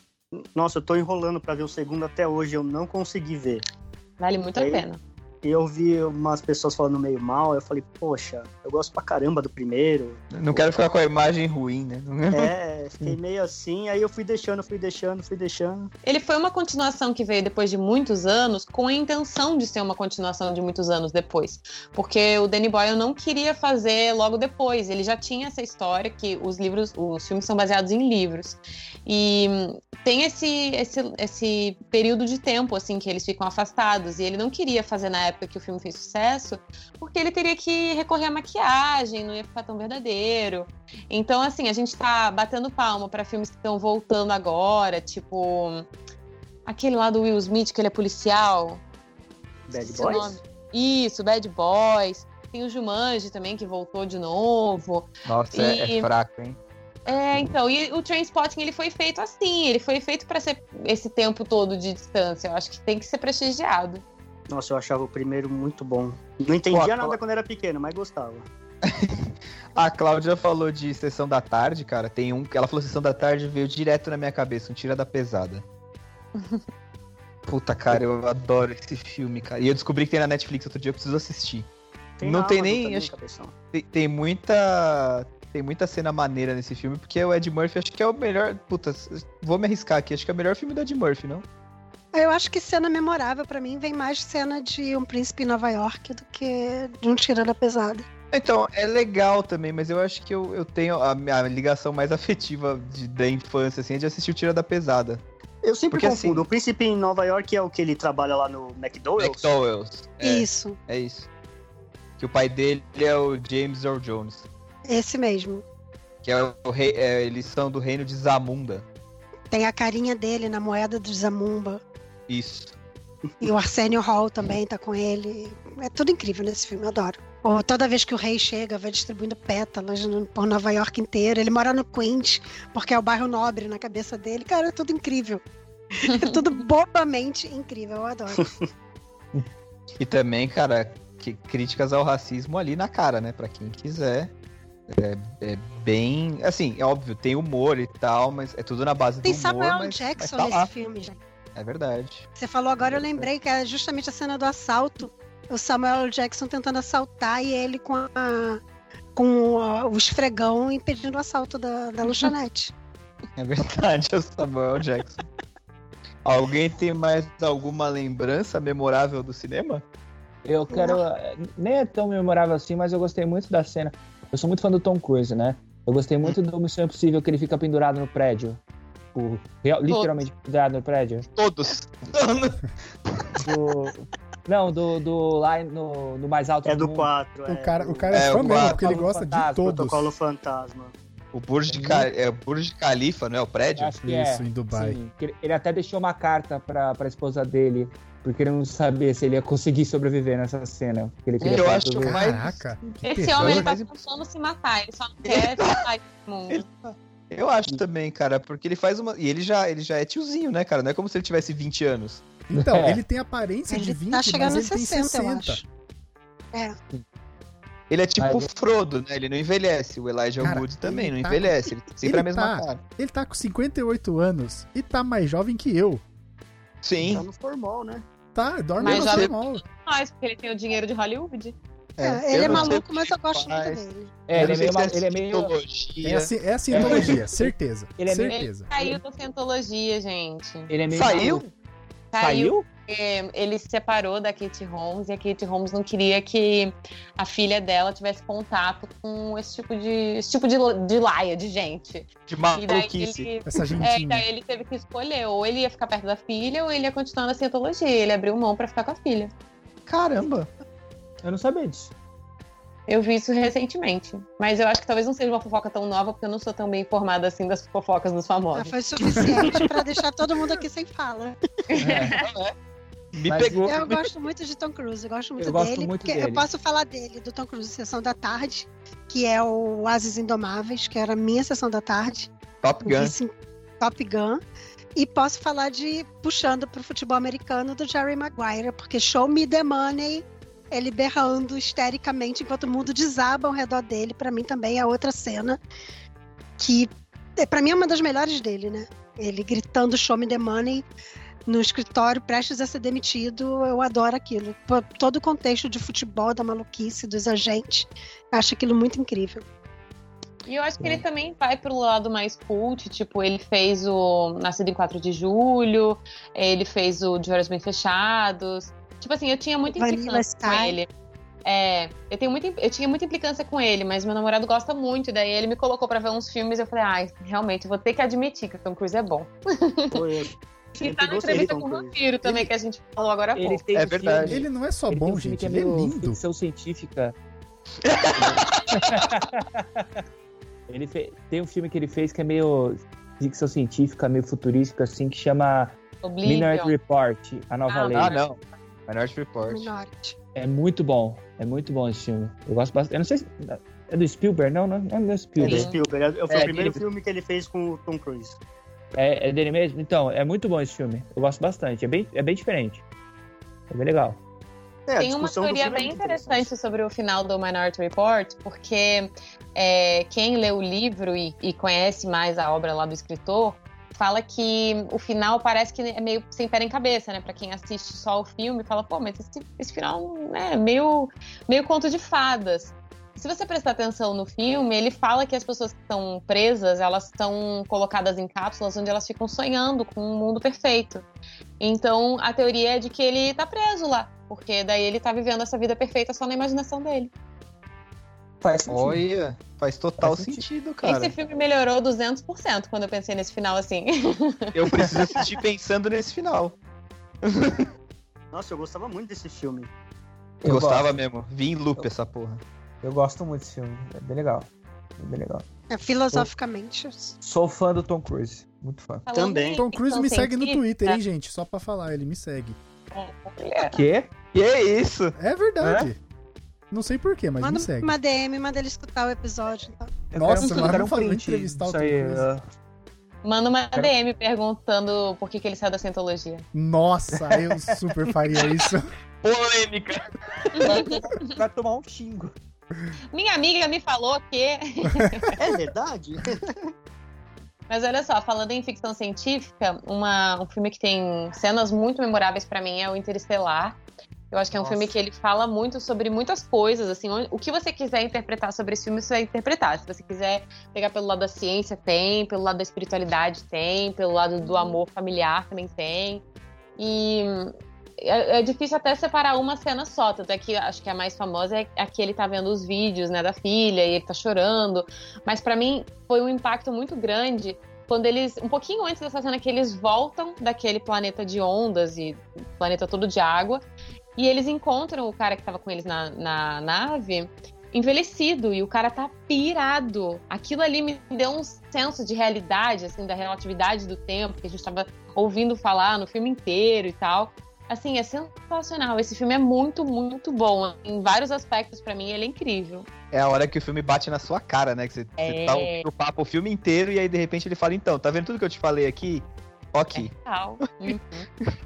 Nossa, eu tô enrolando pra ver o segundo até hoje, eu não consegui ver. Vale muito a Aí- pena. E eu vi umas pessoas falando meio mal, eu falei, poxa, eu gosto pra caramba do primeiro. Não quero ficar com a imagem ruim, né? É, [laughs] fiquei meio assim, aí eu fui deixando, fui deixando, fui deixando. Ele foi uma continuação que veio depois de muitos anos, com a intenção de ser uma continuação de muitos anos depois. Porque o Danny Boyle não queria fazer logo depois. Ele já tinha essa história que os livros, os filmes são baseados em livros. E tem esse, esse, esse período de tempo, assim, que eles ficam afastados. E ele não queria fazer na época que o filme fez sucesso, porque ele teria que recorrer à maquiagem, não ia ficar tão verdadeiro. Então, assim, a gente tá batendo palma pra filmes que estão voltando agora, tipo. Aquele lá do Will Smith, que ele é policial. Bad Boys? nome. Isso, Bad Boys. Tem o Jumanji também, que voltou de novo. Nossa, é, E- é fraco, hein? É, então, e o Trainspotting, ele foi feito assim, ele foi feito pra ser esse tempo todo de distância. Eu acho que tem que ser prestigiado. Nossa, eu achava o primeiro muito bom. Não entendia Pô, nada quando era pequeno, mas gostava. [laughs] A Cláudia falou de Sessão da Tarde, cara. Tem um que ela falou Sessão da Tarde veio direto na minha cabeça, um Tira da Pesada. [laughs] Puta, cara, eu adoro esse filme, cara. E eu descobri que tem na Netflix outro dia, eu preciso assistir. Não na tem nem- acho-. Tem, tem muita. Tem muita cena maneira nesse filme, porque o Ed Murphy acho que é o melhor. Puta, vou me arriscar aqui, acho que é o melhor filme do Ed Murphy, não? Eu acho que cena memorável pra mim vem mais de cena de um príncipe em Nova York do que de um tira da pesada. Então, é legal também, mas eu acho que eu, eu tenho a, minha ligação mais [laughs] afetiva de- da infância, assim, é de assistir o Tira da Pesada. Eu sempre Porque, confundo. assim- O príncipe em Nova York é o que ele trabalha lá no McDonald's? McDowell's. É, Isso, é isso. Que o pai dele é o James Earl Jones. esse mesmo. Que é o rei. é, eles são do reino de Zamunda. Tem a carinha dele na moeda do Zamumba. Isso. E o Arsenio Hall também tá com ele. É tudo incrível nesse filme, eu adoro. Ou toda vez que o rei chega, vai distribuindo pétalas no- por Nova York inteira. Ele mora no Queens, porque é o bairro nobre na cabeça dele. Cara, é tudo incrível. É [laughs] tudo bobamente incrível, eu adoro. E também, cara, que, críticas ao racismo ali na cara, né? Pra quem quiser. É, é bem. Assim, é óbvio, tem humor e tal, mas é tudo na base Tem do humor. Samuel mas, Jackson mas tá nesse filme, gente. É verdade. Você falou agora, eu lembrei que é justamente a cena do assalto. O Samuel Jackson tentando assaltar e ele com a com a- o esfregão impedindo o assalto da, da lanchonete. É verdade, é o Samuel Jackson. Alguém tem mais alguma lembrança memorável do cinema? Eu quero. Nem é tão memorável assim, mas eu gostei muito da cena. Eu sou muito fã do Tom Cruise, né? Eu gostei muito do Missão Impossível que ele fica pendurado no prédio. O, real- literalmente pendurado no prédio. Todos. Do, não, do, do lá no, no mais alto É do mundo. 4. O cara, o cara é, É, fã o mesmo, porque ele gosta de Fantasma, todos. Protocolo Fantasma. O Burj, Ca... é, o Burj Khalifa, não é o prédio? Acho que é. Isso, em Dubai. Sim, ele- até deixou uma carta pra, pra esposa dele, porque ele não sabia se ele ia conseguir sobreviver nessa cena. Porque ele queria Eu acho mais- Caraca. que Esse terror. homem, ele tá tentando se matar, ele só não quer [laughs] sair do mundo. Eu acho também, cara, porque ele faz uma. E ele já, ele já é tiozinho, né, cara? Não é como se ele tivesse 20 anos. Então, É. ele tem aparência de Ele 20, tá chegando mas ele tem 60, eu 60. acho. É. Ele é tipo Mas- o Frodo, né? Ele não envelhece. O Elijah Cara, Wood também não tá- envelhece. Ele tem sempre ele a mesma tá- cara. Ele tá com 58 anos e tá mais jovem que eu. Sim. Tá no formal, né? Tá, dorme Mas no jovem- normal. Nós, porque ele tem o dinheiro de Hollywood. É, eu ele é maluco, mas eu gosto muito dele. É, Eu ele não é meio. Ele é meio. É Cientologia. a, ci- é a cientologia, [laughs] certeza. Ele é meio- certeza. Saiu da Scientologia, gente. Ele é meio. Saiu? maluco. Saiu? porque ele se separou da Katie Holmes e a Katie Holmes não queria que a filha dela tivesse contato com esse tipo de, esse tipo de, de laia, de gente. De maluquice. ele, Essa é, e gentinha. daí ele teve que escolher, ou ele ia ficar perto da filha, ou ele ia continuar na Scientologia. Ele abriu mão pra ficar com a filha. Caramba. Eu não sabia disso. Eu vi isso recentemente. Mas eu acho que talvez não seja uma fofoca tão nova, porque eu não sou tão bem informada assim das fofocas dos Já famosos. foi suficiente pra deixar todo mundo aqui sem fala. Me Mas pegou. Eu gosto muito de Tom Cruise, eu gosto muito Eu gosto dele. muito porque dele. Eu posso falar dele, do Tom Cruise, Sessão da Tarde, que é o Ases Indomáveis, que era a minha Sessão da Tarde. Top o Gun. Top Gun. E posso falar de, puxando pro futebol americano, do Jerry Maguire, porque show me the money, ele berrando histericamente enquanto o mundo desaba ao redor dele. Pra mim também é outra cena que, é, pra mim, é uma das melhores dele, né? Ele gritando show me the money no escritório, prestes a ser demitido, eu adoro aquilo. Todo o contexto de futebol, da maluquice, dos agentes, acho aquilo muito incrível. E eu acho que ele também vai pro lado mais cult, tipo, ele fez o Nascido em 4 de Julho, ele fez o De Olhos Bem Fechados. Tipo assim, eu tinha muita implicância com ele. É, eu, tenho muita, eu tinha muita implicância com ele, mas meu namorado gosta muito, daí ele me colocou pra ver uns filmes e eu falei, ai, realmente, eu vou ter que admitir que o Tom Cruise é bom. Foi, [laughs] E Sempre tá na entrevista do com o vampiro também, Ele- que a gente falou agora há Ele pouco. tem É um verdade. filme- Ele não é só ele tem bom, um filme gente, que é ele é meio lindo. ficção científica. [laughs] ele fe- tem um filme que ele fez que é meio ficção científica, meio futurística, assim, que chama Minority. Report, a nova Ah, lei. Ah, não. Minority Report. Minority. É muito bom. É muito bom esse filme. Eu gosto bastante. Eu não sei se. É do Spielberg? Não, não, não é do É do Spielberg. Spielberg. Foi É, o primeiro ele- filme que ele fez com o Tom Cruise. É, é dele mesmo? Então, é muito bom esse filme. Eu gosto bastante. É bem, é bem diferente. É bem legal. É, Tem uma teoria é bem muito interessante sobre o final do Minority Report, porque é, quem lê o livro e, e conhece mais a obra lá do escritor fala que o final parece que é meio sem pé em cabeça, né? Pra quem assiste só o filme, fala, pô, mas esse, esse final né, é meio, meio conto de fadas. Se você prestar atenção no filme, ele fala que as pessoas que estão presas, elas estão colocadas em cápsulas onde elas ficam sonhando com um mundo perfeito. Então, a teoria é de que ele tá preso lá, porque daí ele tá vivendo essa vida perfeita só na imaginação dele. Faz Olha, faz total Faz sentido. sentido, cara. Esse filme melhorou 200% quando eu pensei nesse final assim. [laughs] Eu preciso assistir pensando nesse final. Nossa, eu gostava muito desse filme. Eu Gostava gosto. mesmo. Vi em loop essa porra. Eu gosto muito desse filme. É bem legal. É bem legal. É, filosoficamente. Sou fã do Tom Cruise. Muito fã. Falando Também. Tom Cruise me segue no Twitter, hein, gente? Só pra falar, ele me segue. olha, Quê? Que isso? É verdade. Não sei porquê, mas Manda me segue. uma DM, manda ele escutar o episódio. Então. Eu Nossa, quero, eu quero um print entrevistar o disso Tom aí. Cruise. uh, Manda uma Quero- DM perguntando por que, que ele saiu da Scientologia. Nossa, eu super faria isso. [laughs] Polêmica. [laughs] Vai tomar um xingo. Minha amiga me falou que. É verdade? [laughs] Mas olha só, falando em ficção científica, uma, um filme que tem cenas muito memoráveis pra mim é o Interestelar. Eu acho que é um Nossa. filme que ele fala muito sobre muitas coisas, assim, o que você quiser interpretar sobre esse filme, você vai interpretar. Se você quiser pegar pelo lado da ciência, tem, pelo lado da espiritualidade, tem, pelo lado do amor familiar também tem. E é, é difícil até separar uma cena só, tanto é que acho que a mais famosa é a que ele tá vendo os vídeos, né, da filha e ele tá chorando. Mas pra mim foi um impacto muito grande quando eles, um pouquinho antes dessa cena que eles voltam daquele planeta de ondas e planeta todo de água, e eles encontram o cara que tava com eles na, na nave envelhecido e o cara tá pirado. Aquilo ali me deu um senso de realidade, assim, da relatividade do tempo que a gente tava ouvindo falar no filme inteiro e tal. Assim, é sensacional. Esse filme é muito, muito bom. Em vários aspectos, pra mim, ele é incrível. É a hora que o filme bate na sua cara, né? Que você, você É. tá ouvindo o papo o filme inteiro e aí de repente ele fala, então, tá vendo tudo que eu te falei aqui? Ok. Tal. Uhum.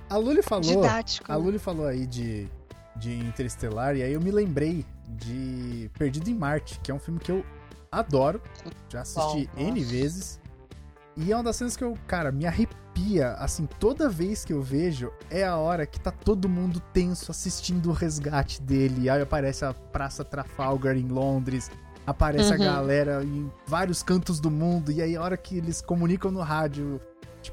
A Luli falou. Didático. A Luli falou aí de, de Interestelar, e aí eu me lembrei de Perdido em Marte, que é um filme que eu adoro. Já assisti Bom, N nossa. vezes. E é uma das cenas que eu, cara, me arrepia. Assim, toda vez que eu vejo, é a hora que tá todo mundo tenso assistindo o resgate dele. Aí aparece a Praça Trafalgar em Londres. Aparece a Uhum. galera em vários cantos do mundo. E aí, a hora que eles comunicam no rádio,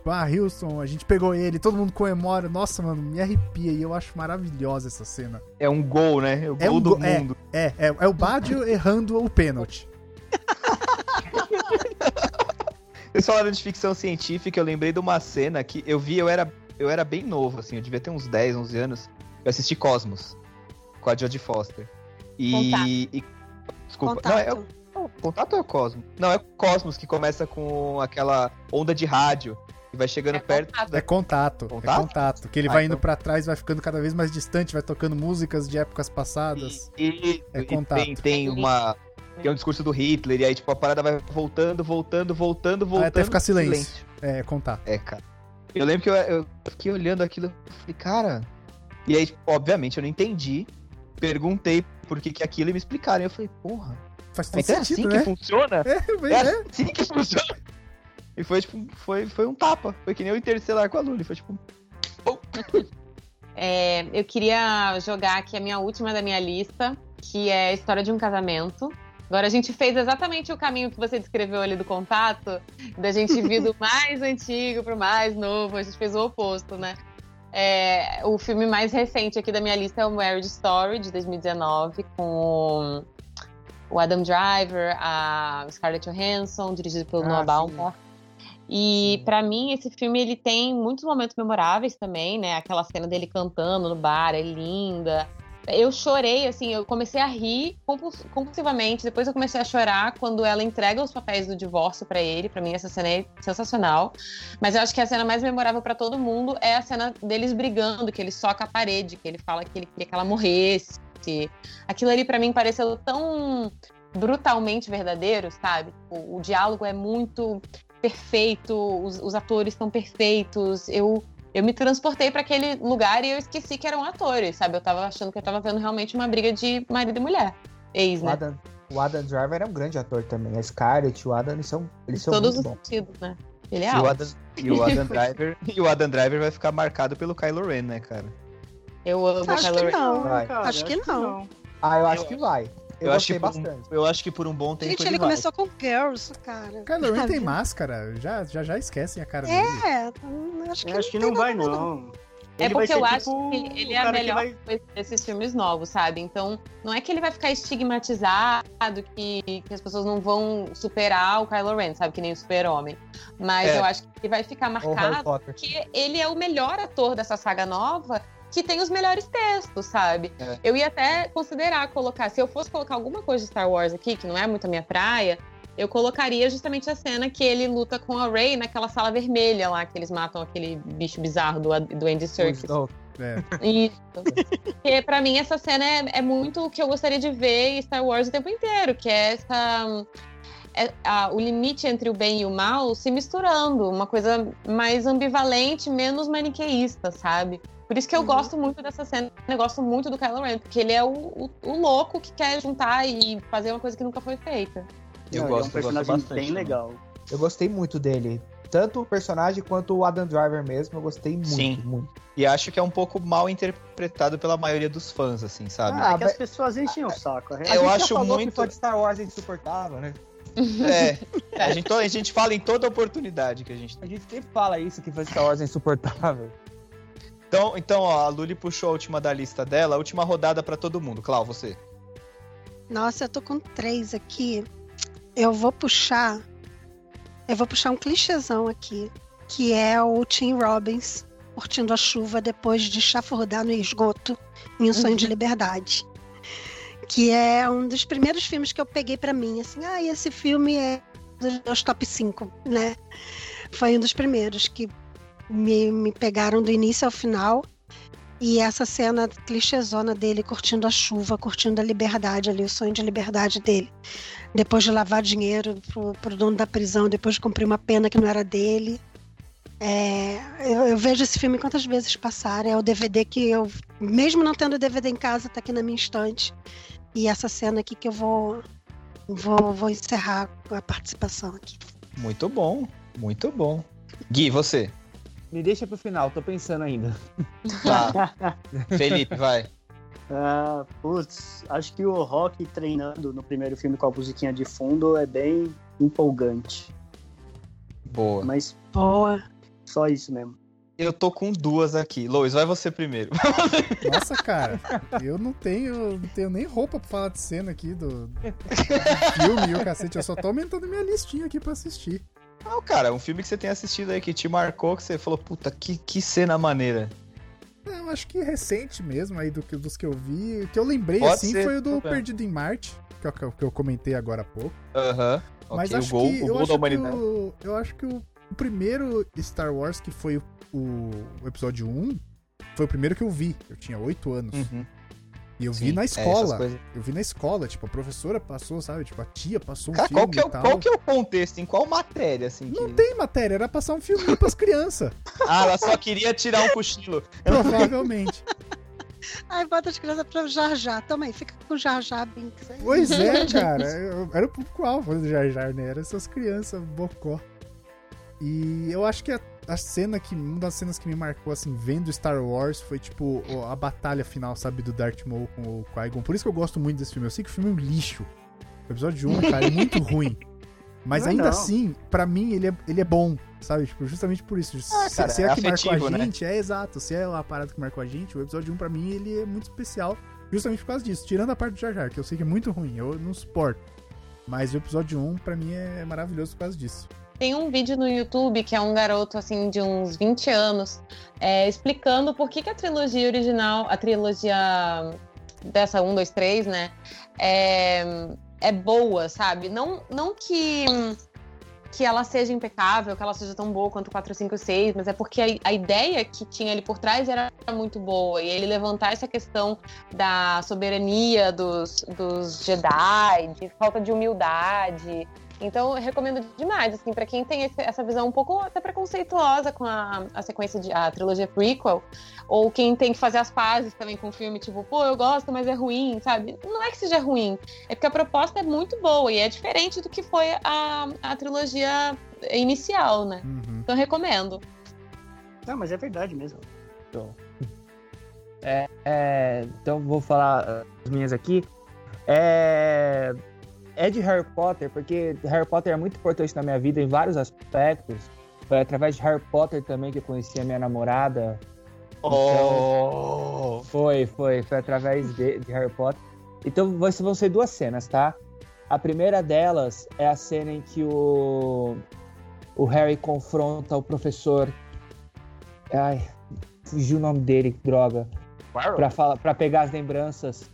tipo, ah, Wilson, a gente pegou ele, todo mundo comemora. Nossa, mano, me arrepia. E eu acho maravilhosa essa cena. É um gol, né? É o É gol um do go- é. mundo. É, é, é o Badio [laughs] errando o pênalti. [laughs] Vocês falaram de ficção científica, eu lembrei de uma cena que eu vi, eu era, eu era bem novo, assim, eu devia ter uns 10, 11 anos. Eu assisti Cosmos, com a Jodie Foster. E... Contato. e- desculpa, Contato. não, é o Contato é o Cosmos? Não, é o Cosmos que começa com aquela onda de rádio e vai chegando É perto Contato. da... É contato, Contato? é contato. Que ele Ah, vai indo então. pra trás, vai ficando cada vez mais distante, vai tocando músicas de épocas passadas. E, É e contato. tem, tem uma... Tem um discurso do Hitler, e aí, tipo, a parada vai voltando, voltando, voltando, voltando. até ficar silêncio. É, contato. É, cara. Eu lembro que eu, eu fiquei olhando aquilo e falei, cara. E aí, tipo, obviamente, eu não entendi. Perguntei por que, que aquilo e me explicaram. E eu falei, porra, Faz todo então é sentido, assim né? que funciona? [laughs] É, É é. assim que funciona. E foi, tipo, foi, foi um tapa. Foi que nem o Interstellar com a Lully. Foi tipo, [laughs] É, eu queria jogar aqui a minha última da minha lista, que é a história de um casamento. Agora a gente fez exatamente o caminho que você descreveu ali do contato, da gente vir do [laughs] mais antigo pro mais novo, a gente fez o oposto, né? É, o filme mais recente aqui da minha lista é o Marriage Story, de 2019, com o Adam Driver, a Scarlett Johansson, dirigido pelo Ah, Noah. Baumbach. E pra mim esse filme ele tem muitos momentos memoráveis também, né? Aquela cena dele cantando no bar é linda. Eu chorei, assim, eu comecei a rir compuls- compulsivamente. Depois eu comecei a chorar quando ela entrega os papéis do divórcio pra ele. Pra mim essa cena é sensacional. Mas eu acho que a cena mais memorável pra todo mundo é a cena deles brigando, que ele soca a parede, que ele fala que ele queria que ela morresse. Aquilo ali pra mim pareceu tão brutalmente verdadeiro, sabe? O, o diálogo é muito perfeito, os, os atores estão perfeitos. Eu, eu me transportei pra aquele lugar e eu esqueci que eram atores, sabe? Eu tava achando que eu tava vendo realmente uma briga de marido e mulher. Ex, O né? Adam, o Adam Driver é um grande ator também. A Scarlett, o Adam, eles são, eles são Todos muito os bons. sentidos, né? Ele é e, o alto. Adam, e o Adam [laughs] Driver. e o Adam Driver vai ficar marcado pelo Kylo Ren, né, cara? Eu amo o Acho Kylo que Ren. não. Cara, Acho que não. Ah, eu acho Eu- que vai. Eu, Eu acho, que por um, bastante. eu acho que por um bom tempo Gente, ele, ele vai. começou com Girls, cara. Kylo Ren tem máscara, já, já, já esquecem a cara dele. É, acho que, Eu acho que não vai, nada, não. É Ele vai porque eu acho tipo que ele é a que melhor vai- coisa desses filmes novos, sabe? Então, não é que ele vai ficar estigmatizado, que, que as pessoas não vão superar o Kylo Ren, sabe? Que nem o super-homem. Mas É. eu acho que ele vai ficar marcado porque ele é o melhor ator dessa saga nova que tem os melhores textos, sabe? É. Eu ia até considerar colocar, se eu fosse colocar alguma coisa de Star Wars aqui, que não é muito a minha praia, eu colocaria justamente a cena que ele luta com a Rey naquela sala vermelha lá, que eles matam aquele bicho bizarro do, do Andy Serkis. É. Isso. Porque pra mim essa cena é, é muito o que eu gostaria de ver em Star Wars o tempo inteiro, que é essa. é, a- o limite entre o bem e o mal se misturando, uma coisa mais ambivalente, menos maniqueísta, sabe? Por isso que eu Uhum. gosto muito dessa cena, eu gosto muito do Kylo Ren, porque ele é o, o- o louco que quer juntar e fazer uma coisa que nunca foi feita. Eu Não, é gosto, um eu gosto personagem bastante bem também. legal. Eu gostei muito dele. Tanto o personagem quanto o Adam Driver mesmo, eu gostei muito, Sim. muito. E acho que é um pouco mal interpretado pela maioria dos fãs, assim, sabe? Ah, Ah, é que mas- as pessoas enchem o saco. a Eu real- a gente já acho falou muito- que fã de Star Wars é insuportável, né? É. A gente, a gente fala em toda oportunidade que a gente tem. A gente sempre fala isso, que de Star Wars é insuportável. Então, então ó, a Luli puxou a última da lista dela, a última rodada pra todo mundo. Clau, você. Nossa, eu tô com três aqui. Eu vou puxar. Eu vou puxar um clichêzão aqui. Que é o Tim Robbins curtindo a chuva depois de chafurdar no esgoto em Um Sonho de [laughs] Liberdade. Que é um dos primeiros filmes que eu peguei pra mim. Assim, ah, esse filme é dos meus top 5, né? Foi um dos primeiros que me, me pegaram do início ao final. E essa cena clichêzona dele curtindo a chuva, curtindo a liberdade ali, o sonho de liberdade dele. Depois de lavar dinheiro pro, pro dono da prisão, depois de cumprir uma pena que não era dele. É, eu, eu vejo esse filme quantas vezes passar. É o DVD que eu, mesmo não tendo DVD em casa, tá aqui na minha estante. E essa cena aqui que eu vou, vou, vou encerrar a participação aqui. Muito bom, muito bom. Gui, você. Me deixa pro final, tô pensando ainda. Tá. [laughs] Felipe, vai. Ah, putz, acho que o Rock treinando no primeiro filme com a musiquinha de fundo é bem empolgante. Boa. Mas Boa. só isso mesmo. Eu tô com duas aqui. Lois, vai você primeiro. [laughs] Nossa, cara, eu não tenho, não tenho nem roupa pra falar de cena aqui do, do filme e o cacete. Eu só tô aumentando minha listinha aqui pra assistir. Não, cara, um filme que você tem assistido aí que te marcou, que você falou, puta, que, que cena maneira. Não, acho que recente mesmo, aí do, que- dos que eu vi. O que eu lembrei, Pode assim, ser, foi o do bem. Perdido em Marte, que é o que eu- que eu comentei agora há pouco. Aham. Mas Ok, o acho gol, que, o eu gol da humanidade. o, eu acho que o, o primeiro Star Wars, que foi o, o, o episódio 1, foi o primeiro que eu vi. Eu tinha 8 anos. Uhum. E eu Sim, vi na é, escola. coisas. eu vi na escola, tipo, a professora passou, sabe? Tipo, a tia passou um Cara, filme qual que, é o, e tal. qual que é o contexto? Em qual matéria, assim? Não que- tem matéria, era passar um filminho pras crianças. Ah, ela só queria tirar um cochilo. Provavelmente. [laughs] Aí bota as crianças pra Jar Jar. Toma aí, fica com Jar Jar Binks aí. Pois é, [laughs] cara. eu- Era o público-alvo do Jar Jar, né? Era essas crianças bocó. E eu acho que a, a cena que. Uma das cenas que me marcou, assim, vendo Star Wars foi, tipo, a batalha final, sabe, do Darth Maul com o Qui-Gon. Por isso que eu gosto muito desse filme. Eu sei que o filme é um lixo. O episódio 1, cara, é muito [laughs] ruim. Mas Não é ainda não. assim, pra mim, ele é, ele é bom, sabe? Tipo, justamente por isso. Ah, se, cara, se é, é que marcou a afetivo, né? gente, é exato. Se é a parada que marcou a gente, o episódio 1 pra mim, ele é muito especial. Justamente por causa disso. Tirando a parte do Jar Jar, que eu sei que é muito ruim, eu não suporto. Mas o episódio 1, pra mim, é maravilhoso por causa disso. Tem um vídeo no YouTube que é um garoto assim de uns 20 anos é, explicando por que, que a trilogia original, a trilogia dessa 1, 2, 3, né, é, é boa, sabe? Não, não que, que ela seja impecável, que ela seja tão boa quanto 4, 5 e 6, mas é porque a, a ideia que tinha ali por trás era muito boa. E ele levantar essa questão da soberania dos, dos Jedi, de falta de humildade. Então, eu recomendo demais, assim, para quem tem esse- essa visão um pouco até preconceituosa com a, a sequência de a trilogia prequel, ou quem tem que fazer as pazes também com o filme, tipo, pô, eu gosto, mas é ruim, sabe? Não é que seja ruim, é porque a proposta é muito boa e é diferente do que foi a, a trilogia inicial, né? Uhum. Então, eu recomendo. Não, mas é verdade mesmo. É, então vou falar as minhas aqui. É, é de Harry Potter, porque Harry Potter é muito importante na minha vida em vários aspectos. Foi através de Harry Potter também que eu conheci a minha namorada. Oh! Foi, foi, foi através de, de Harry Potter. Então vão ser duas cenas, tá? A primeira delas é a cena em que o, o Harry confronta o professor. Ai, fugiu o nome dele, que droga. Pra pegar as lembranças.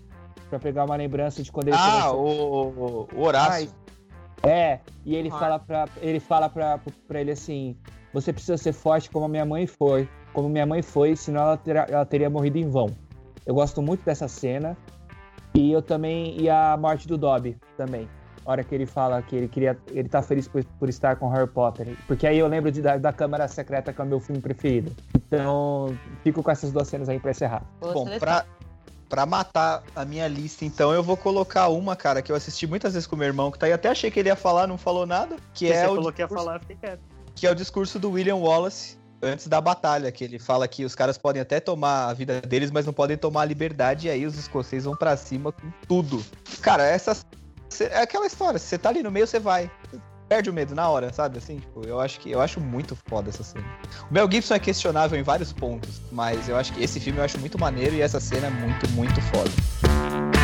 Pra pegar uma lembrança de quando ele Ah, o, o, o Horácio. É, e ele Ah. fala pra ele fala pra, pra ele assim: você precisa ser forte como a minha mãe foi. Como minha mãe foi, senão ela, terá- ela teria morrido em vão. Eu gosto muito dessa cena. E eu também. E a morte do Dobby também. A hora que ele fala que ele queria. Ele tá feliz por, por estar com Harry Potter. Porque aí eu lembro de, da, da Câmara Secreta, que é o meu filme preferido. Então, fico com essas duas cenas aí pra encerrar. Boa Bom, seleção. Pra, matar a minha lista, então, eu vou colocar uma, cara, que eu assisti muitas vezes com meu irmão, que tá aí. Até achei que ele ia falar, não falou nada. Que é, você o falou que ia falar, fiquei quieto. que é o discurso do William Wallace antes da batalha, que ele fala que os caras podem até tomar a vida deles, mas não podem tomar a liberdade, e aí os escoceses vão pra cima com tudo. Cara, essa é aquela história, se você tá ali no meio, você vai. Perde o medo na hora, sabe? Assim, tipo, eu acho que eu acho muito foda essa cena. O Mel Gibson é questionável em vários pontos, mas eu acho que esse filme eu acho muito maneiro e essa cena é muito, muito foda.